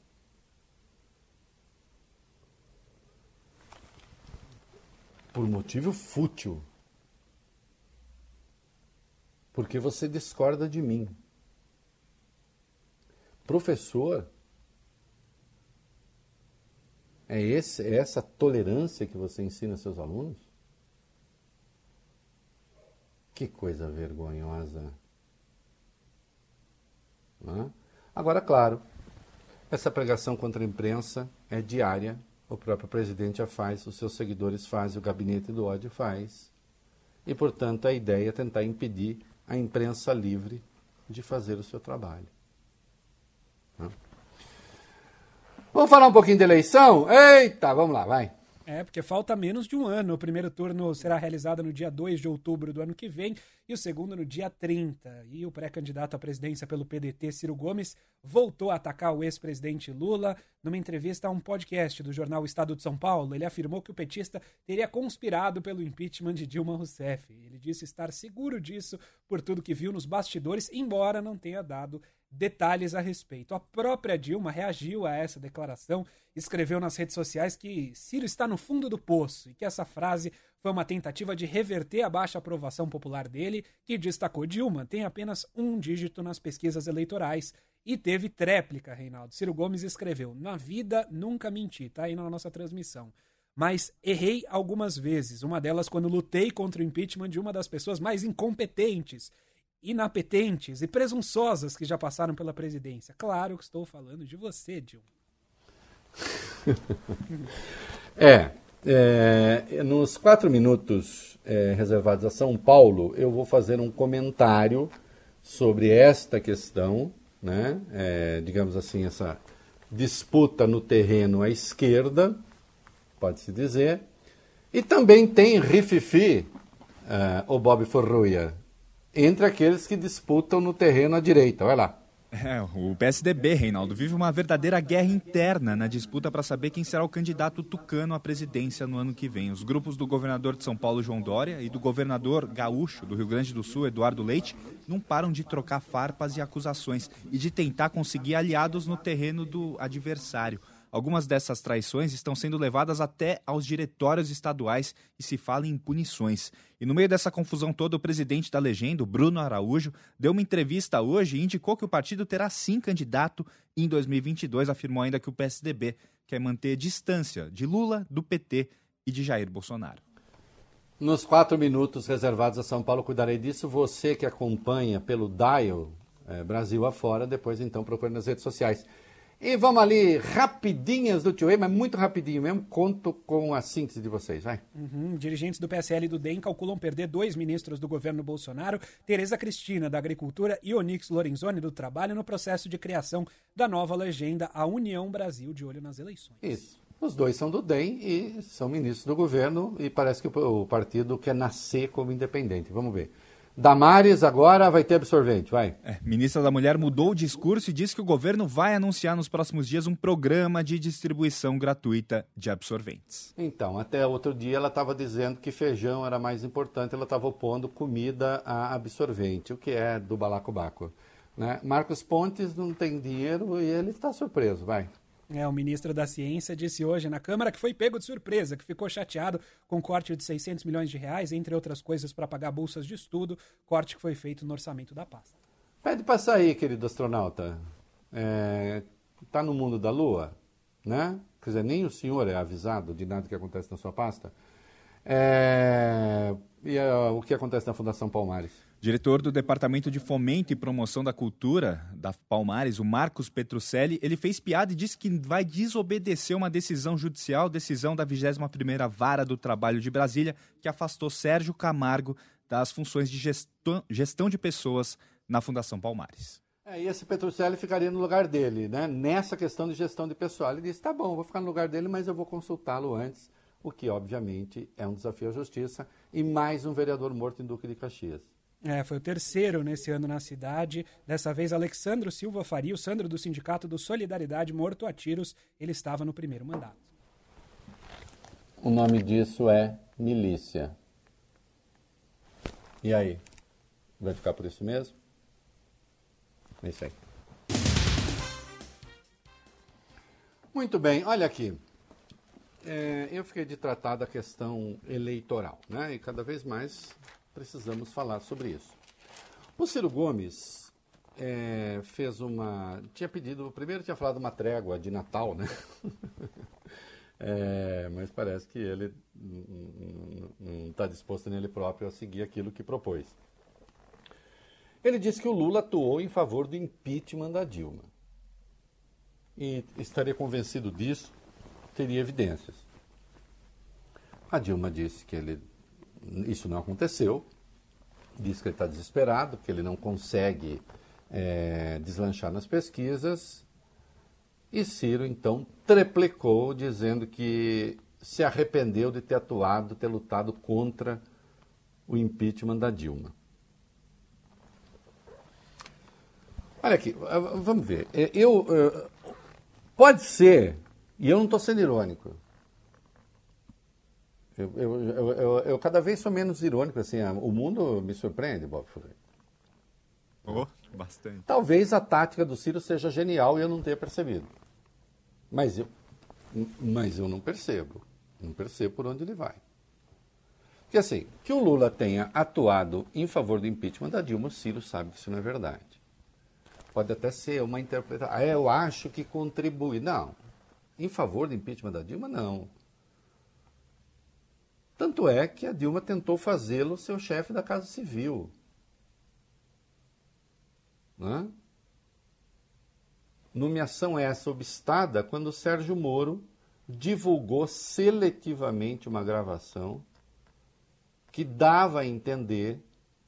Por motivo fútil. Porque você discorda de mim. Professor, é, esse, é essa tolerância que você ensina seus alunos? Que coisa vergonhosa. Não é? Agora, claro, essa pregação contra a imprensa é diária, o próprio presidente a faz, os seus seguidores fazem, o gabinete do ódio faz. E, portanto, a ideia é tentar impedir a imprensa livre de fazer o seu trabalho. Vamos falar um pouquinho de eleição? Eita, vamos lá, vai. É, porque falta menos de um ano. O primeiro turno será realizado no dia 2 de outubro do ano que vem e o segundo no dia 30. E o pré-candidato à presidência pelo PDT, Ciro Gomes, voltou a atacar o ex-presidente Lula. Numa entrevista a um podcast do jornal Estado de São Paulo, ele afirmou que o petista teria conspirado pelo impeachment de Dilma Rousseff. Ele disse estar seguro disso por tudo que viu nos bastidores, embora não tenha dado detalhes a respeito. A própria Dilma reagiu a essa declaração, escreveu nas redes sociais que Ciro está no fundo do poço e que essa frase foi uma tentativa de reverter a baixa aprovação popular dele, que destacou Dilma tem apenas um dígito nas pesquisas eleitorais e teve tréplica, Reinaldo. Ciro Gomes escreveu: Na vida nunca menti, tá aí na nossa transmissão. Mas errei algumas vezes, uma delas quando lutei contra o impeachment de uma das pessoas mais incompetentes inapetentes e presunçosas que já passaram pela presidência. Claro que estou falando de você, Dilma. *laughs* é, é, nos quatro minutos é, reservados a São Paulo, eu vou fazer um comentário sobre esta questão, né? É, digamos assim, essa disputa no terreno à esquerda, pode-se dizer, e também tem Rififi, uh, o Bob Forruia, entre aqueles que disputam no terreno à direita. Vai lá. É, o PSDB, Reinaldo, vive uma verdadeira guerra interna na disputa para saber quem será o candidato tucano à presidência no ano que vem. Os grupos do governador de São Paulo, João Dória, e do governador gaúcho do Rio Grande do Sul, Eduardo Leite, não param de trocar farpas e acusações e de tentar conseguir aliados no terreno do adversário. Algumas dessas traições estão sendo levadas até aos diretórios estaduais e se fala em punições. E no meio dessa confusão toda, o presidente da legenda, Bruno Araújo, deu uma entrevista hoje e indicou que o partido terá sim candidato em 2022. Afirmou ainda que o PSDB quer manter distância de Lula, do PT e de Jair Bolsonaro. Nos quatro minutos reservados a São Paulo, cuidarei disso. Você que acompanha pelo Dial é, Brasil afora, depois então procure nas redes sociais. E vamos ali, rapidinhas do Tio E, mas muito rapidinho mesmo. Conto com a síntese de vocês, vai. Uhum. Dirigentes do PSL e do DEM calculam perder dois ministros do governo Bolsonaro, Tereza Cristina, da Agricultura, e Onix Lorenzoni, do Trabalho, no processo de criação da nova legenda A União Brasil, de olho nas eleições. Isso. Os dois são do DEM e são ministros do governo, e parece que o partido quer nascer como independente. Vamos ver. Damares agora vai ter absorvente, vai. É, ministra da Mulher mudou o discurso e disse que o governo vai anunciar nos próximos dias um programa de distribuição gratuita de absorventes. Então, até outro dia ela estava dizendo que feijão era mais importante, ela estava opondo comida a absorvente, o que é do balacobaco. Né? Marcos Pontes não tem dinheiro e ele está surpreso, vai. É, o ministro da Ciência disse hoje na Câmara que foi pego de surpresa, que ficou chateado com o corte de 600 milhões de reais, entre outras coisas, para pagar bolsas de estudo, corte que foi feito no orçamento da pasta. Pede para sair, querido astronauta. É, tá no mundo da Lua, né? Quer dizer, nem o senhor é avisado de nada que acontece na sua pasta. É, e é, o que acontece na Fundação Palmares? Diretor do Departamento de Fomento e Promoção da Cultura da Palmares, o Marcos Petrucelli, ele fez piada e disse que vai desobedecer uma decisão judicial, decisão da 21ª Vara do Trabalho de Brasília, que afastou Sérgio Camargo das funções de gestão, gestão de pessoas na Fundação Palmares. É, e esse Petrucelli ficaria no lugar dele, né? Nessa questão de gestão de pessoal. Ele disse: tá bom, vou ficar no lugar dele, mas eu vou consultá-lo antes, o que, obviamente, é um desafio à justiça. E mais um vereador morto em Duque de Caxias. É, foi o terceiro nesse ano na cidade. Dessa vez, Alexandro Silva Faria, o Sandro do Sindicato do Solidariedade, morto a tiros. Ele estava no primeiro mandato. O nome disso é milícia. E aí? Vai ficar por isso mesmo? É isso aí. Muito bem, olha aqui. É, eu fiquei de tratar da questão eleitoral, né? E cada vez mais precisamos falar sobre isso. O Ciro Gomes é, fez uma. Tinha pedido. Primeiro tinha falado uma trégua de Natal, né? *laughs* é, mas parece que ele não está disposto nele próprio a seguir aquilo que propôs. Ele disse que o Lula atuou em favor do impeachment da Dilma. E estaria convencido disso, teria evidências. A Dilma disse que ele isso não aconteceu. Diz que ele está desesperado, que ele não consegue é, deslanchar nas pesquisas. E Ciro, então, treplicou, dizendo que se arrependeu de ter atuado, ter lutado contra o impeachment da Dilma. Olha aqui, vamos ver. É, eu, é, pode ser, e eu não estou sendo irônico, eu, eu, eu, eu, cada vez sou menos irônico, assim, o mundo me surpreende, Bob Fuller. Oh, bastante. Talvez a tática do Ciro seja genial e eu não tenha percebido. Mas eu, mas eu não percebo. Não percebo por onde ele vai. Porque assim, que o Lula tenha atuado em favor do impeachment da Dilma, o Ciro sabe que isso não é verdade. Pode até ser uma interpretação. Ah, eu acho que contribui. Não. Em favor do impeachment da Dilma, não. Tanto é que a Dilma tentou fazê-lo seu chefe da Casa Civil. Né? Nomeação essa obstada quando Sérgio Moro divulgou seletivamente uma gravação que dava a entender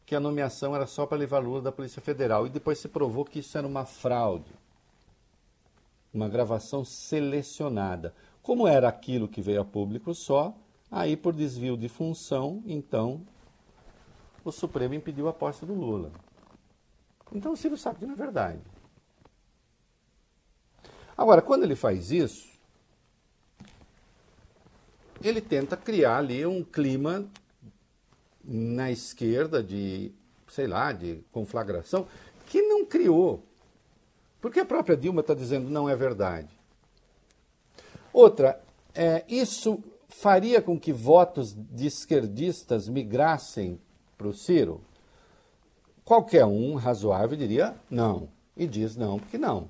que a nomeação era só para levar Lula da Polícia Federal e depois se provou que isso era uma fraude. Uma gravação selecionada. Como era aquilo que veio a público só, Aí, por desvio de função, então, o Supremo impediu a posse do Lula. Então o Ciro sabe que não é verdade. Agora, quando ele faz isso, ele tenta criar ali um clima na esquerda de, sei lá, de conflagração, que não criou. Porque a própria Dilma está dizendo não é verdade. Outra, é, isso faria com que votos de esquerdistas migrassem para o Ciro? Qualquer um razoável diria não. E diz não, porque não.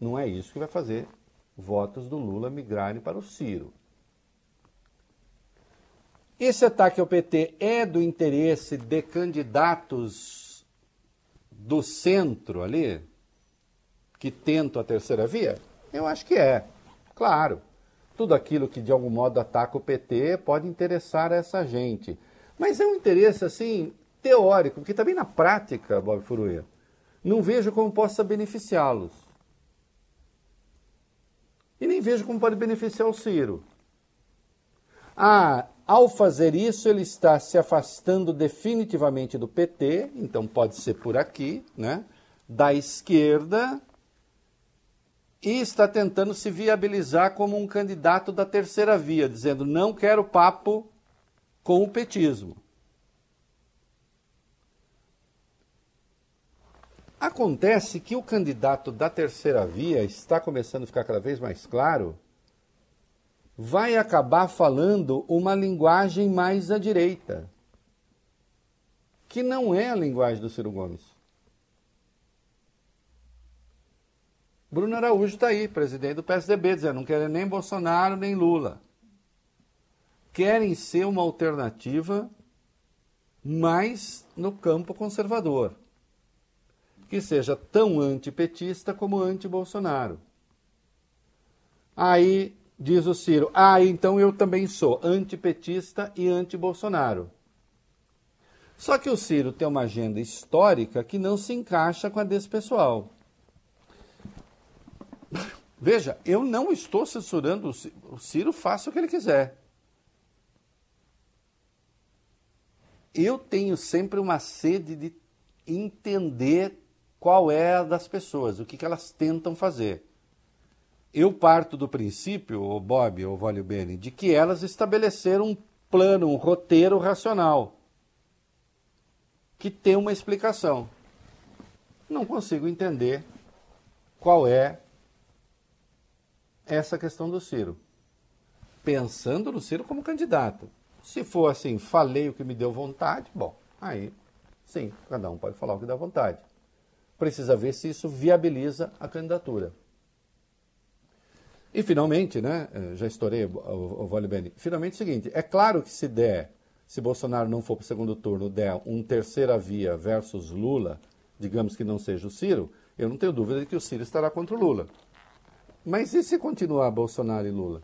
Não é isso que vai fazer votos do Lula migrarem para o Ciro. Esse ataque ao PT é do interesse de candidatos do centro ali, que tentam a terceira via? Eu acho que é, claro. Tudo aquilo que de algum modo ataca o PT pode interessar essa gente. Mas é um interesse, assim, teórico, porque também na prática, Bob Furuia, não vejo como possa beneficiá-los. E nem vejo como pode beneficiar o Ciro. Ah, ao fazer isso, ele está se afastando definitivamente do PT, então pode ser por aqui, né? Da esquerda, e está tentando se viabilizar como um candidato da terceira via, dizendo não quero papo com o petismo. Acontece que o candidato da terceira via está começando a ficar cada vez mais claro, vai acabar falando uma linguagem mais à direita, que não é a linguagem do Ciro Gomes. Bruno Araújo está aí, presidente do PSDB, dizendo não querem nem Bolsonaro nem Lula. Querem ser uma alternativa mais no campo conservador, que seja tão antipetista como anti-Bolsonaro. Aí diz o Ciro, ah, então eu também sou antipetista e anti-Bolsonaro. Só que o Ciro tem uma agenda histórica que não se encaixa com a desse pessoal. Veja, eu não estou censurando o Ciro, o Ciro faça o que ele quiser. Eu tenho sempre uma sede de entender qual é a das pessoas, o que, que elas tentam fazer. Eu parto do princípio, o Bob ou Vale Bene, de que elas estabeleceram um plano, um roteiro racional que tem uma explicação. Não consigo entender qual é essa questão do Ciro. Pensando no Ciro como candidato. Se for assim, falei o que me deu vontade, bom, aí sim, cada um pode falar o que dá vontade. Precisa ver se isso viabiliza a candidatura. E finalmente, né, eh, já estourei o, Vale Bene, finalmente é o seguinte, é claro que se der, se Bolsonaro não for para o segundo turno, der um terceira via versus Lula, digamos que não seja o Ciro, eu não tenho dúvida de que o Ciro estará contra o Lula. Mas e se continuar Bolsonaro e Lula?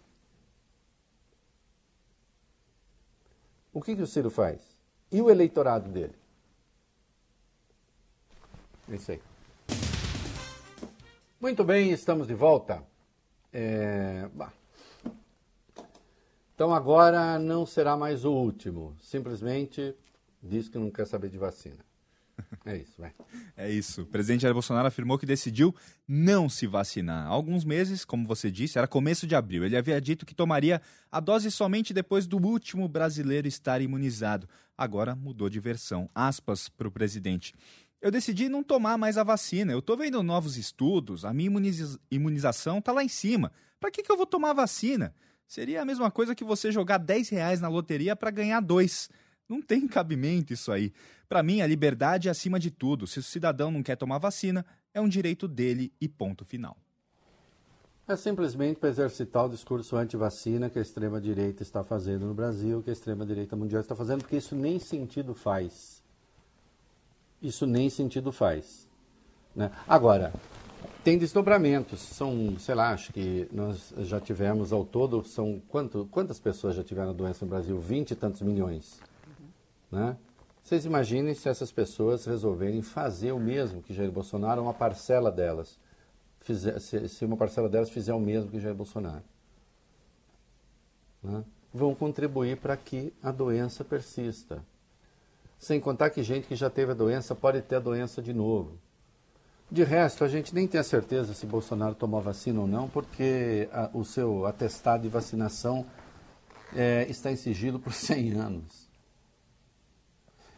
O que, que o Ciro faz? E o eleitorado dele? É isso aí. Muito bem, estamos de volta. É... Então agora não será mais o último. Simplesmente diz que não quer saber de vacina. É isso, vai. É isso. O presidente Jair Bolsonaro afirmou que decidiu não se vacinar. Há alguns meses, como você disse, era começo de abril. Ele havia dito que tomaria a dose somente depois do último brasileiro estar imunizado. Agora mudou de versão. Aspas para o presidente. Eu decidi não tomar mais a vacina. Eu estou vendo novos estudos, a minha imunização está lá em cima. Para que, que eu vou tomar vacina? Seria a mesma coisa que você jogar 10 reais na loteria para ganhar dois. Não tem cabimento isso aí. Para mim, a liberdade é acima de tudo. Se o cidadão não quer tomar vacina, é um direito dele e ponto final. É simplesmente para exercitar o discurso anti-vacina que a extrema-direita está fazendo no Brasil, que a extrema-direita mundial está fazendo, porque isso nem sentido faz. Isso nem sentido faz. Né? Agora, tem desdobramentos. São, sei lá, acho que nós já tivemos ao todo, são quanto, quantas pessoas já tiveram a doença no Brasil? Vinte e tantos milhões. Né? Vocês imaginem se essas pessoas resolverem fazer o mesmo que Jair Bolsonaro, uma parcela delas. Fizer, se, se, uma parcela delas fizer o mesmo que Jair Bolsonaro. Né? Vão contribuir para que a doença persista. Sem contar que gente que já teve a doença pode ter a doença de novo. De resto, a gente nem tem a certeza se Bolsonaro tomou vacina ou não, porque a, o seu atestado de vacinação é, está em sigilo por *laughs* 100 anos.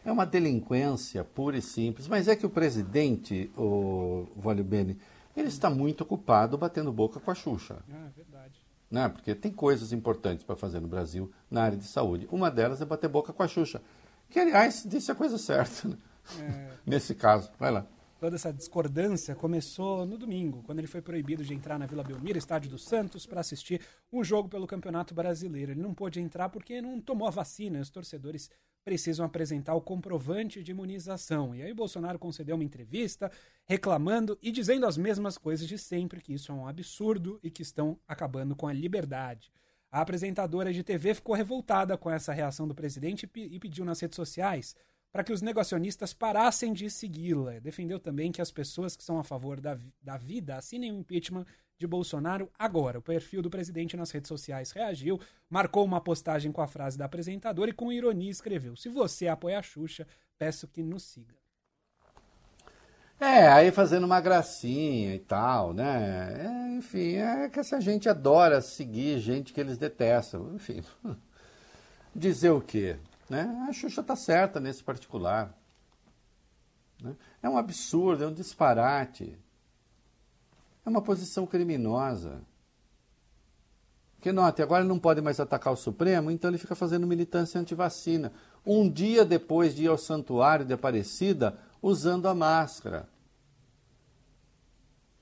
É uma delinquência pura e simples, mas é que o presidente, o Vólio Bene, ele está muito ocupado batendo boca com a Xuxa. Ah, verdade. Né? Porque tem coisas importantes para fazer no Brasil na área de saúde. Uma delas é bater boca com a Xuxa, que, aliás, disse a coisa certa, né? é... *laughs* nesse caso. Vai lá toda essa discordância começou no domingo, quando ele foi proibido de entrar na Vila Belmiro, estádio do Santos, para assistir um jogo pelo Campeonato Brasileiro. Ele não pôde entrar porque não tomou a vacina. Os torcedores precisam apresentar o comprovante de imunização. E aí Bolsonaro concedeu uma entrevista reclamando e dizendo as mesmas coisas de sempre, que isso é um absurdo e que estão acabando com a liberdade. A apresentadora de TV ficou revoltada com essa reação do presidente e pediu nas redes sociais para que os negacionistas parassem de segui-la. Defendeu também que as pessoas que são a favor da, da vida assinem o impeachment de Bolsonaro agora. O perfil do presidente nas redes sociais reagiu, marcou uma postagem com a frase da apresentadora e com ironia escreveu: Se você apoia a Xuxa, peço que nos siga. É, aí fazendo uma gracinha e tal, né? É, enfim, é que essa gente adora seguir gente que eles detestam. Enfim, *laughs* dizer o quê? Né? A Xuxa está certa nesse particular. Né? É um absurdo, é um disparate. É uma posição criminosa. Porque note, agora ele não pode mais atacar o Supremo, então ele fica fazendo militância antivacina. Um dia depois de ir ao santuário de Aparecida, usando a máscara.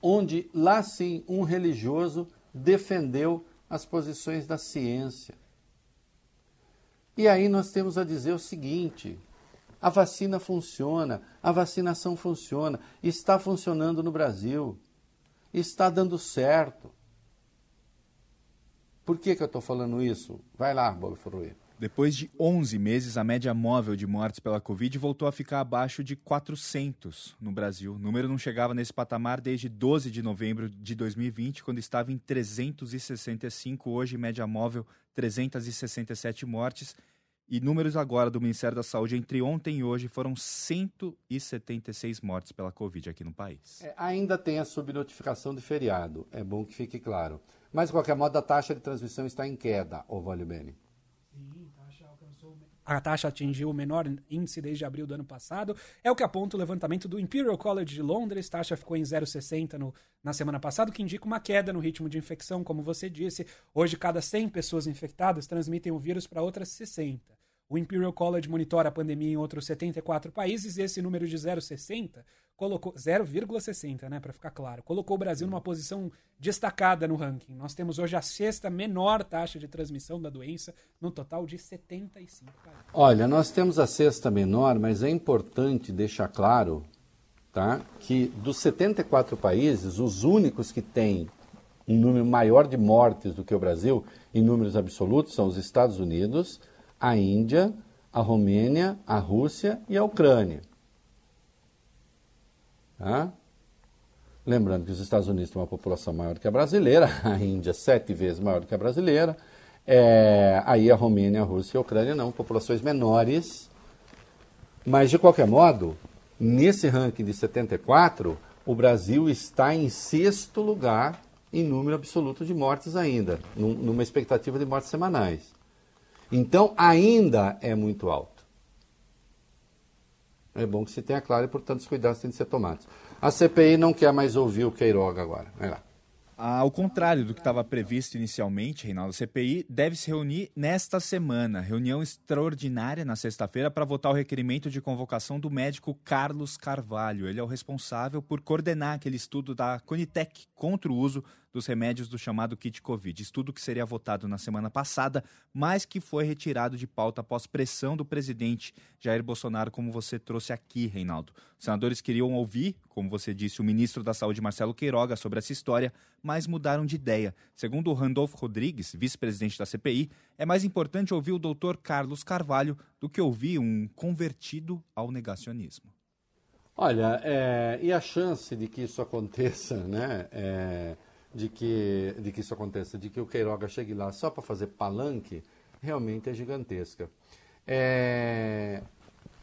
Onde lá sim um religioso defendeu as posições da ciência. E aí nós temos a dizer o seguinte: a vacina funciona, a vacinação funciona, está funcionando no Brasil, está dando certo. Por que, que eu estou falando isso? Vai lá, Bob Furui. Depois de 11 meses, a média móvel de mortes pela Covid voltou a ficar abaixo de 400 no Brasil. O número não chegava nesse patamar desde 12 de novembro de 2020, quando estava em 365. Hoje, média móvel, 367 mortes. E números agora do Ministério da Saúde entre ontem e hoje foram 176 mortes pela Covid aqui no país. É, ainda tem a subnotificação de feriado, é bom que fique claro. Mas, de qualquer modo, a taxa de transmissão está em queda, Vale Bene. A taxa atingiu o menor índice desde abril do ano passado. É o que aponta o levantamento do Imperial College de Londres. Taxa ficou em 0,60 na semana passada, o que indica uma queda no ritmo de infecção, como você disse. Hoje, cada 100 pessoas infectadas transmitem o vírus para outras 60. O Imperial College monitora a pandemia em outros 74 países e esse número de 0,60 colocou 0,60, né, para ficar claro, colocou o Brasil numa posição destacada no ranking. Nós temos hoje a sexta menor taxa de transmissão da doença, no total de 75 países. Olha, nós temos a sexta menor, mas é importante deixar claro, tá, que dos 74 países, os únicos que têm um número maior de mortes do que o Brasil em números absolutos são os Estados Unidos, a Índia, a Romênia, a Rússia e a Ucrânia. Tá? Lembrando que os Estados Unidos têm uma população maior que a brasileira, *laughs* a Índia sete vezes maior que a brasileira, é, aí a Romênia, a Rússia e a Ucrânia não, populações menores. Mas, de qualquer modo, nesse ranking de 74, o Brasil está em sexto lugar em número absoluto de mortes ainda, numa expectativa de mortes semanais. Então, ainda é muito alto. É bom que se tenha claro e, portanto, os cuidados têm de ser tomados. A CPI não quer mais ouvir o Queiroga agora. Vai lá. Ao contrário do que estava previsto inicialmente, Reinaldo, a CPI deve se reunir nesta semana. Reunião extraordinária na sexta-feira para votar o requerimento de convocação do médico Carlos Carvalho. Ele é o responsável por coordenar aquele estudo da Conitec contra o uso dos remédios do chamado kit Covid. Estudo que seria votado na semana passada, mas que foi retirado de pauta após pressão do presidente Jair Bolsonaro, como você trouxe aqui, Reinaldo. Os senadores queriam ouvir, como você disse, o ministro da Saúde, Marcelo Queiroga, sobre essa história, mas mudaram de ideia. Segundo o Randolfo Rodrigues, vice-presidente da CPI, é mais importante ouvir o doutor Carlos Carvalho do que ouvir um convertido ao negacionismo. Olha, é, e a chance de que isso aconteça, né? É de que, de que isso aconteça, de que o Queiroga chegue lá só para fazer palanque, realmente é gigantesca. É,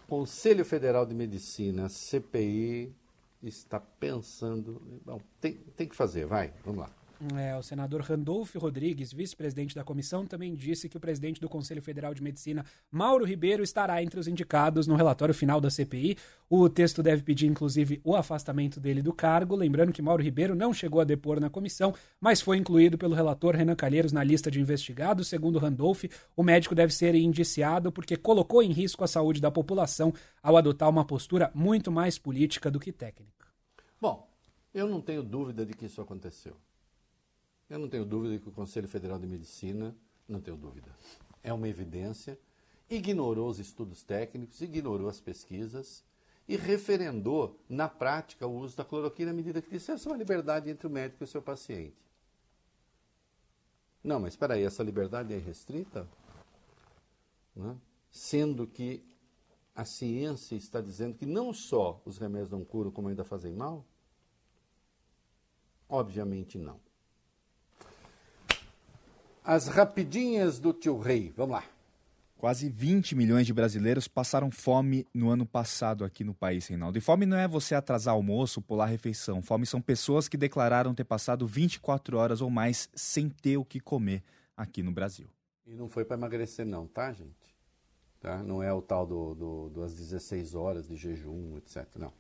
Conselho Federal de Medicina, CPI, está pensando. Bom, tem, tem que fazer, vai, vamos lá. É, o senador Randolfo Rodrigues, vice-presidente da comissão, também disse que o presidente do Conselho Federal de Medicina, Mauro Ribeiro, estará entre os indicados no relatório final da CPI. O texto deve pedir, inclusive, o afastamento dele do cargo. Lembrando que Mauro Ribeiro não chegou a depor na comissão, mas foi incluído pelo relator Renan Calheiros na lista de investigados. Segundo Randolph, o médico deve ser indiciado porque colocou em risco a saúde da população ao adotar uma postura muito mais política do que técnica. Bom, eu não tenho dúvida de que isso aconteceu. Eu não tenho dúvida que o Conselho Federal de Medicina, não tenho dúvida, é uma evidência, ignorou os estudos técnicos, ignorou as pesquisas e referendou na prática o uso da cloroquina à medida que disse essa é uma liberdade entre o médico e o seu paciente. Não, mas espera aí, essa liberdade é restrita? Né? Sendo que a ciência está dizendo que não só os remédios não curam, como ainda fazem mal? Obviamente não. As rapidinhas do tio Rei, vamos lá. Quase 20 milhões de brasileiros passaram fome no ano passado aqui no país, Reinaldo. E fome não é você atrasar almoço, pular refeição. Fome são pessoas que declararam ter passado 24 horas ou mais sem ter o que comer aqui no Brasil. E não foi para emagrecer não, tá, gente? Tá? Não é o tal do, do, das 16 horas de jejum, etc. Não.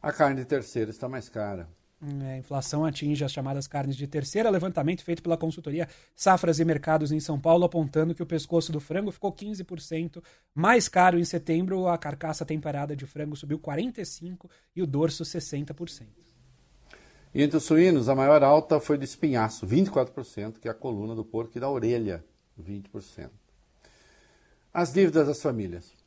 A carne de terceiro está mais cara. É, a inflação atinge as chamadas carnes de terceira. Levantamento feito pela consultoria Safras e Mercados em São Paulo, apontando que o pescoço do frango ficou 15% mais caro em setembro. A carcaça temperada de frango subiu 45% e o dorso 60%. E entre os suínos, a maior alta foi do espinhaço, 24%, que é a coluna do porco, e da orelha, 20%. As dívidas das famílias.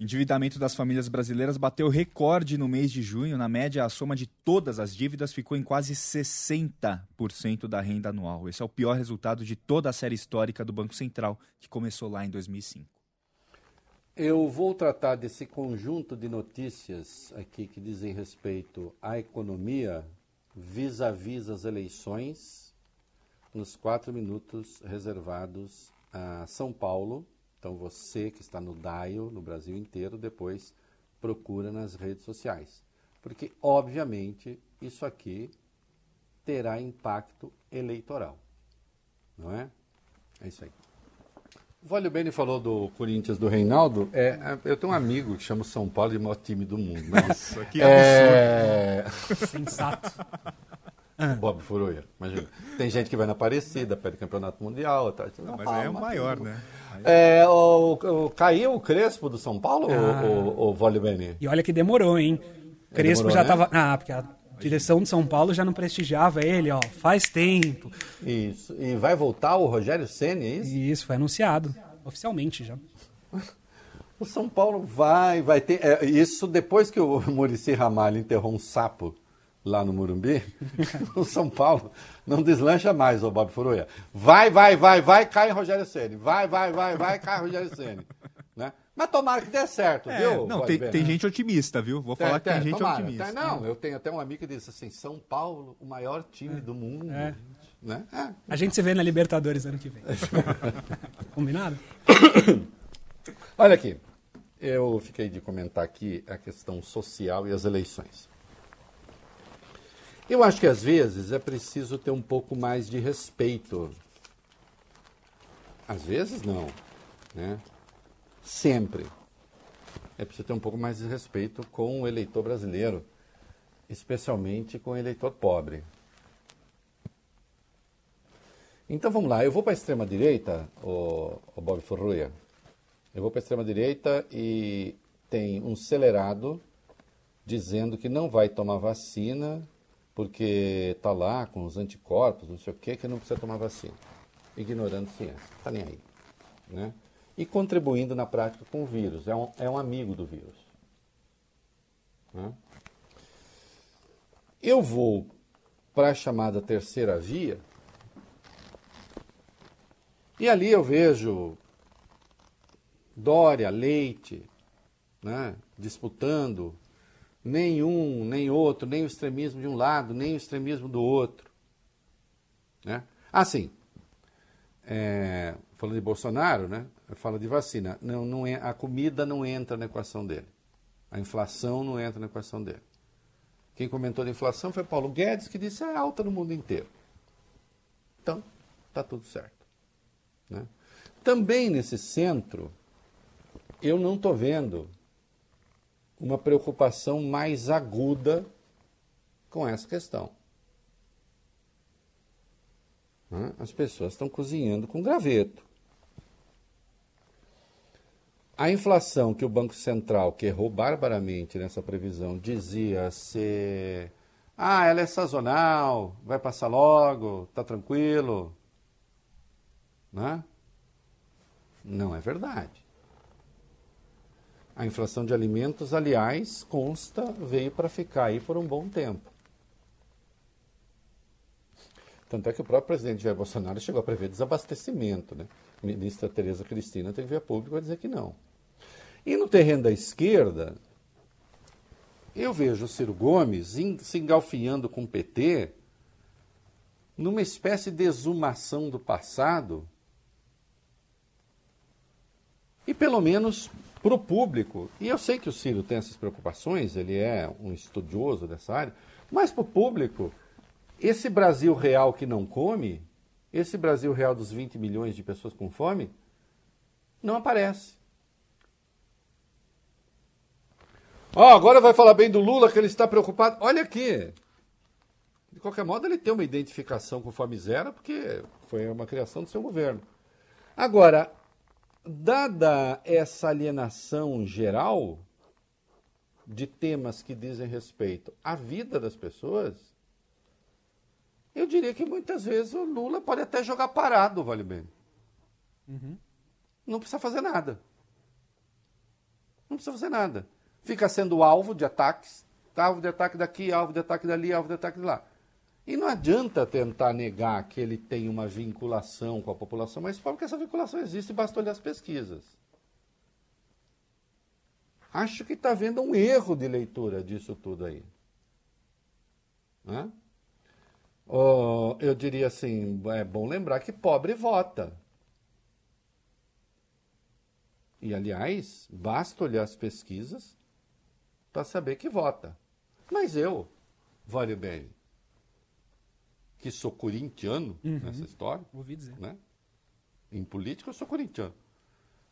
Endividamento das famílias brasileiras bateu recorde no mês de junho. Na média, a soma de todas as dívidas ficou em quase 60% da renda anual. Esse é o pior resultado de toda a série histórica do Banco Central, que começou lá em 2005. Eu vou tratar desse conjunto de notícias aqui que dizem respeito à economia vis-à-vis -vis as eleições nos quatro minutos reservados a São Paulo então você que está no DAIO, no Brasil inteiro, depois procura nas redes sociais. Porque, obviamente, isso aqui terá impacto eleitoral. Não é? É isso aí. O Vale Bene falou do Corinthians do Reinaldo. É, eu tenho um amigo que chama São Paulo de maior time do mundo. Mas, Nossa, que é... Sensato. Bob Furuia, imagina. Tem gente que vai na Aparecida, pede campeonato mundial. Tá, não, mas aí é o maior, né? É, o, o, caiu o Crespo do São Paulo, ah. o, o, o Beni? E olha que demorou, hein? Crespo demorou, já estava. Né? Ah, porque a direção de São Paulo já não prestigiava ele, ó, faz tempo. Isso. E vai voltar o Rogério Senna, é isso? Isso, foi anunciado, oficialmente já. O São Paulo vai, vai ter. É, isso depois que o *laughs* Murici Ramalho enterrou um sapo lá no Murumbi, *laughs* o São Paulo não deslancha mais, o Bob Furuia. Vai, vai, vai, vai, cai Rogério Ceni. Vai, vai, vai, vai, cai Rogério Ceni. Né? Mas tomara que dê certo, é, viu? Não, tem, tem, gente otimista, viu? Vou falar que tem gente tomara, otimista. Tem, não, eu tenho até um amigo que disse assim: São Paulo, o maior time é, do mundo. É. Né? É. A gente se vê na Libertadores ano que vem. *laughs* Combinado? Olha aqui, eu fiquei de comentar aqui a questão social e as eleições. Eu acho que às vezes é preciso ter um pouco mais de respeito. Às vezes não, né? Sempre. É preciso ter um pouco mais de respeito com o eleitor brasileiro, especialmente com o eleitor pobre. Então vamos lá, eu vou para a extrema direita, o, o Bob Furruia. Eu vou para a extrema direita e tem um acelerado dizendo que não vai tomar vacina porque está lá com os anticorpos, não sei o que, que não precisa tomar vacina. Ignorando ciência. Está nem aí. Né? E contribuindo na prática com o vírus. É um, é um amigo do vírus. Né? Eu vou para a chamada terceira via. E ali eu vejo Dória, Leite, né, disputando nenhum, nem outro, nem o extremismo de um lado, nem o extremismo do outro. Né? Assim, é, falando de Bolsonaro, né, fala de vacina, não, não é, a comida não entra na equação dele. A inflação não entra na equação dele. Quem comentou a inflação foi Paulo Guedes, que disse é alta no mundo inteiro. Então, está tudo certo. Né? Também nesse centro, eu não estou vendo uma preocupação mais aguda com essa questão. Né? As pessoas estão cozinhando com graveto. A inflação que o Banco Central, que errou barbaramente nessa previsão, dizia ser. Ah, ela é sazonal, vai passar logo, está tranquilo. Né? Não é verdade. A inflação de alimentos, aliás, consta, veio para ficar aí por um bom tempo. Tanto é que o próprio presidente Jair Bolsonaro chegou a prever desabastecimento. Né? A ministra Tereza Cristina teve a público a dizer que não. E no terreno da esquerda, eu vejo o Ciro Gomes se engalfinhando com o PT numa espécie de exumação do passado e pelo menos para o público, e eu sei que o Ciro tem essas preocupações, ele é um estudioso dessa área, mas para o público, esse Brasil real que não come, esse Brasil real dos 20 milhões de pessoas com fome, não aparece. Ó, oh, agora vai falar bem do Lula, que ele está preocupado. Olha aqui. De qualquer modo, ele tem uma identificação com Fome Zero, porque foi uma criação do seu governo. Agora, dada essa alienação geral de temas que dizem respeito à vida das pessoas, eu diria que muitas vezes o Lula pode até jogar parado, vale bem. Uhum. Não precisa fazer nada. Não precisa fazer nada fica sendo alvo de ataques, tá? alvo de ataque daqui, alvo de ataque dali, alvo de ataque de lá. E não adianta tentar negar que ele tem uma vinculação com a população mais pobre, porque essa vinculação existe, basta olhar as pesquisas. Acho que está havendo um erro de leitura disso tudo aí. Né? Oh, eu diria assim: é bom lembrar que pobre vota. E, aliás, basta olhar as pesquisas para saber que vota. Mas eu, vale bem, que sou corintiano uhum. nessa história. Ouvi dizer. Né? Em política, eu sou corintiano.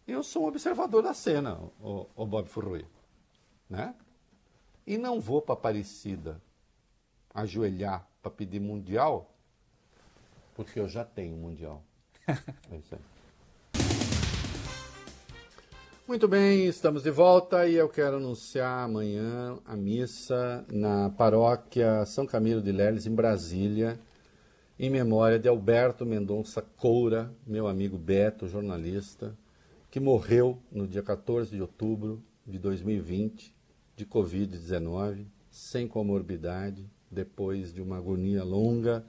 Eu sou um observador da cena, o, o Bob Furrui. Né? E não vou para Aparecida ajoelhar para pedir mundial, porque eu já tenho mundial. *laughs* é isso aí. Muito bem, estamos de volta e eu quero anunciar amanhã a missa na paróquia São Camilo de Leles, em Brasília, em memória de Alberto Mendonça Coura, meu amigo Beto, jornalista, que morreu no dia 14 de outubro de 2020 de Covid-19, sem comorbidade, depois de uma agonia longa.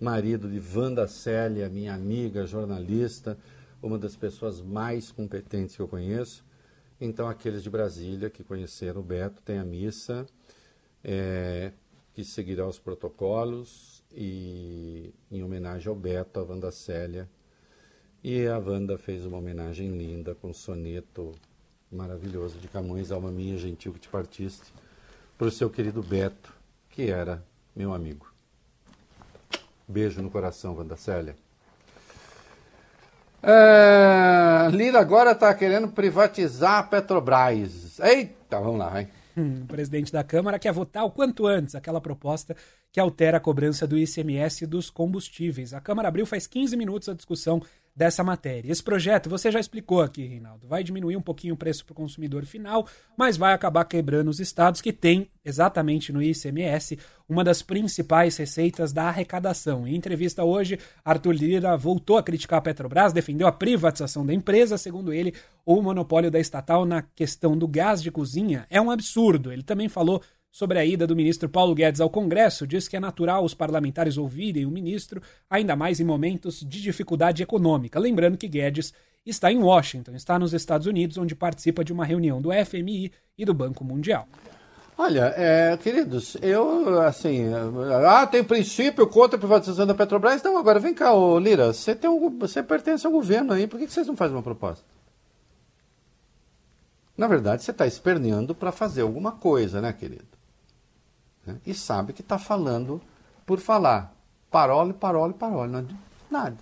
Marido de Wanda Célia, minha amiga jornalista, uma das pessoas mais competentes que eu conheço. Então, aqueles de Brasília que conheceram o Beto têm a missa, é, que seguirá os protocolos, e em homenagem ao Beto, a Wanda Célia. E a Wanda fez uma homenagem linda com um soneto maravilhoso de Camões, Alma Minha, Gentil que te partiste, para o seu querido Beto, que era meu amigo. Beijo no coração, Wanda Célia. É, Lira agora está querendo privatizar a Petrobras. Eita, vamos lá, vai. *laughs* o presidente da Câmara quer votar o quanto antes aquela proposta que altera a cobrança do ICMS dos combustíveis. A Câmara abriu faz 15 minutos a discussão dessa matéria. Esse projeto, você já explicou aqui, Reinaldo, vai diminuir um pouquinho o preço para o consumidor final, mas vai acabar quebrando os estados que têm, exatamente no ICMS, uma das principais receitas da arrecadação. Em entrevista hoje, Arthur Lira voltou a criticar a Petrobras, defendeu a privatização da empresa. Segundo ele, o monopólio da estatal na questão do gás de cozinha é um absurdo. Ele também falou sobre a ida do ministro Paulo Guedes ao Congresso, diz que é natural os parlamentares ouvirem o ministro, ainda mais em momentos de dificuldade econômica. Lembrando que Guedes está em Washington, está nos Estados Unidos, onde participa de uma reunião do FMI e do Banco Mundial. Olha, é, queridos, eu, assim, ah, tem princípio contra a privatização da Petrobras? Não, agora vem cá, ô Lira, você, tem um, você pertence ao governo aí, por que, que vocês não fazem uma proposta? Na verdade, você está esperneando para fazer alguma coisa, né, querido? Né? E sabe que está falando por falar. Parole, parole, parole. Não adianta nada.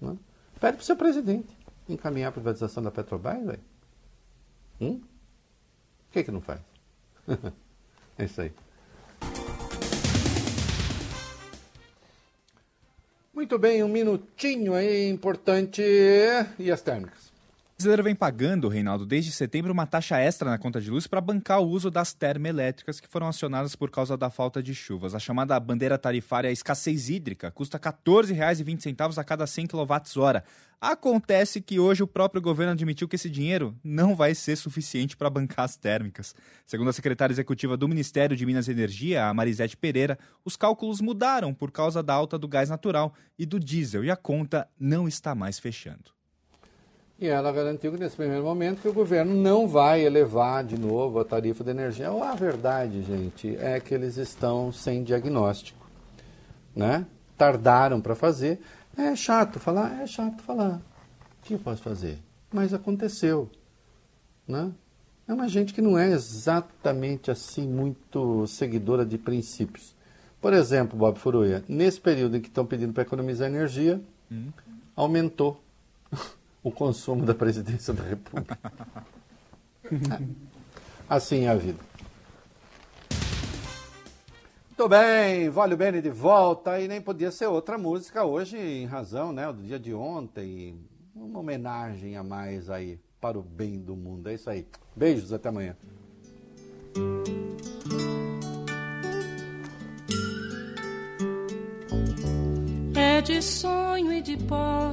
Né? Pede para o seu presidente encaminhar a privatização da Petrobras, velho. Hum? Por que, que não faz? *laughs* é isso aí. Muito bem, um minutinho aí importante. E as térmicas? O brasileiro vem pagando, Reinaldo, desde setembro uma taxa extra na conta de luz para bancar o uso das termoelétricas que foram acionadas por causa da falta de chuvas. A chamada bandeira tarifária escassez hídrica custa R$ 14,20 a cada 100 kWh. Acontece que hoje o próprio governo admitiu que esse dinheiro não vai ser suficiente para bancar as térmicas. Segundo a secretária executiva do Ministério de Minas e Energia, a Marisete Pereira, os cálculos mudaram por causa da alta do gás natural e do diesel e a conta não está mais fechando. E ela garantiu que nesse primeiro momento que o governo não vai elevar de novo a tarifa de energia. A verdade, gente, é que eles estão sem diagnóstico, né? Tardaram para fazer. É chato falar, é chato falar. O que eu posso fazer? Mas aconteceu, né? É uma gente que não é exatamente assim muito seguidora de princípios. Por exemplo, Bob Furuia, nesse período em que estão pedindo para economizar energia, hum. aumentou o consumo da presidência da República. assim é a vida. Muito bem, Vale o Bene de volta e nem podia ser outra música hoje em razão né, do dia de ontem. Uma homenagem a mais aí para o bem do mundo. É isso aí. Beijos, até amanhã. É de sonho e de pó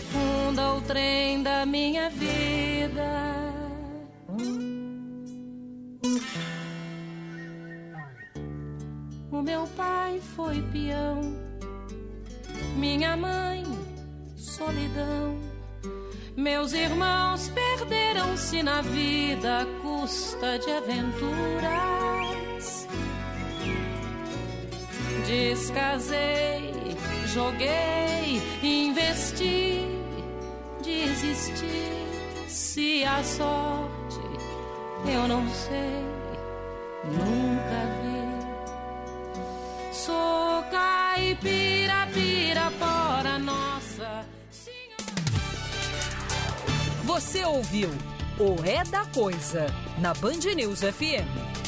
funda o trem da minha vida. O meu pai foi peão, minha mãe, solidão. Meus irmãos perderam-se na vida à custa de aventuras. Descasei, joguei, investi, desisti. Se a sorte eu não sei, nunca vi. Sou caipira, pirapora, nossa senhora. Você ouviu o É da Coisa, na Band News FM.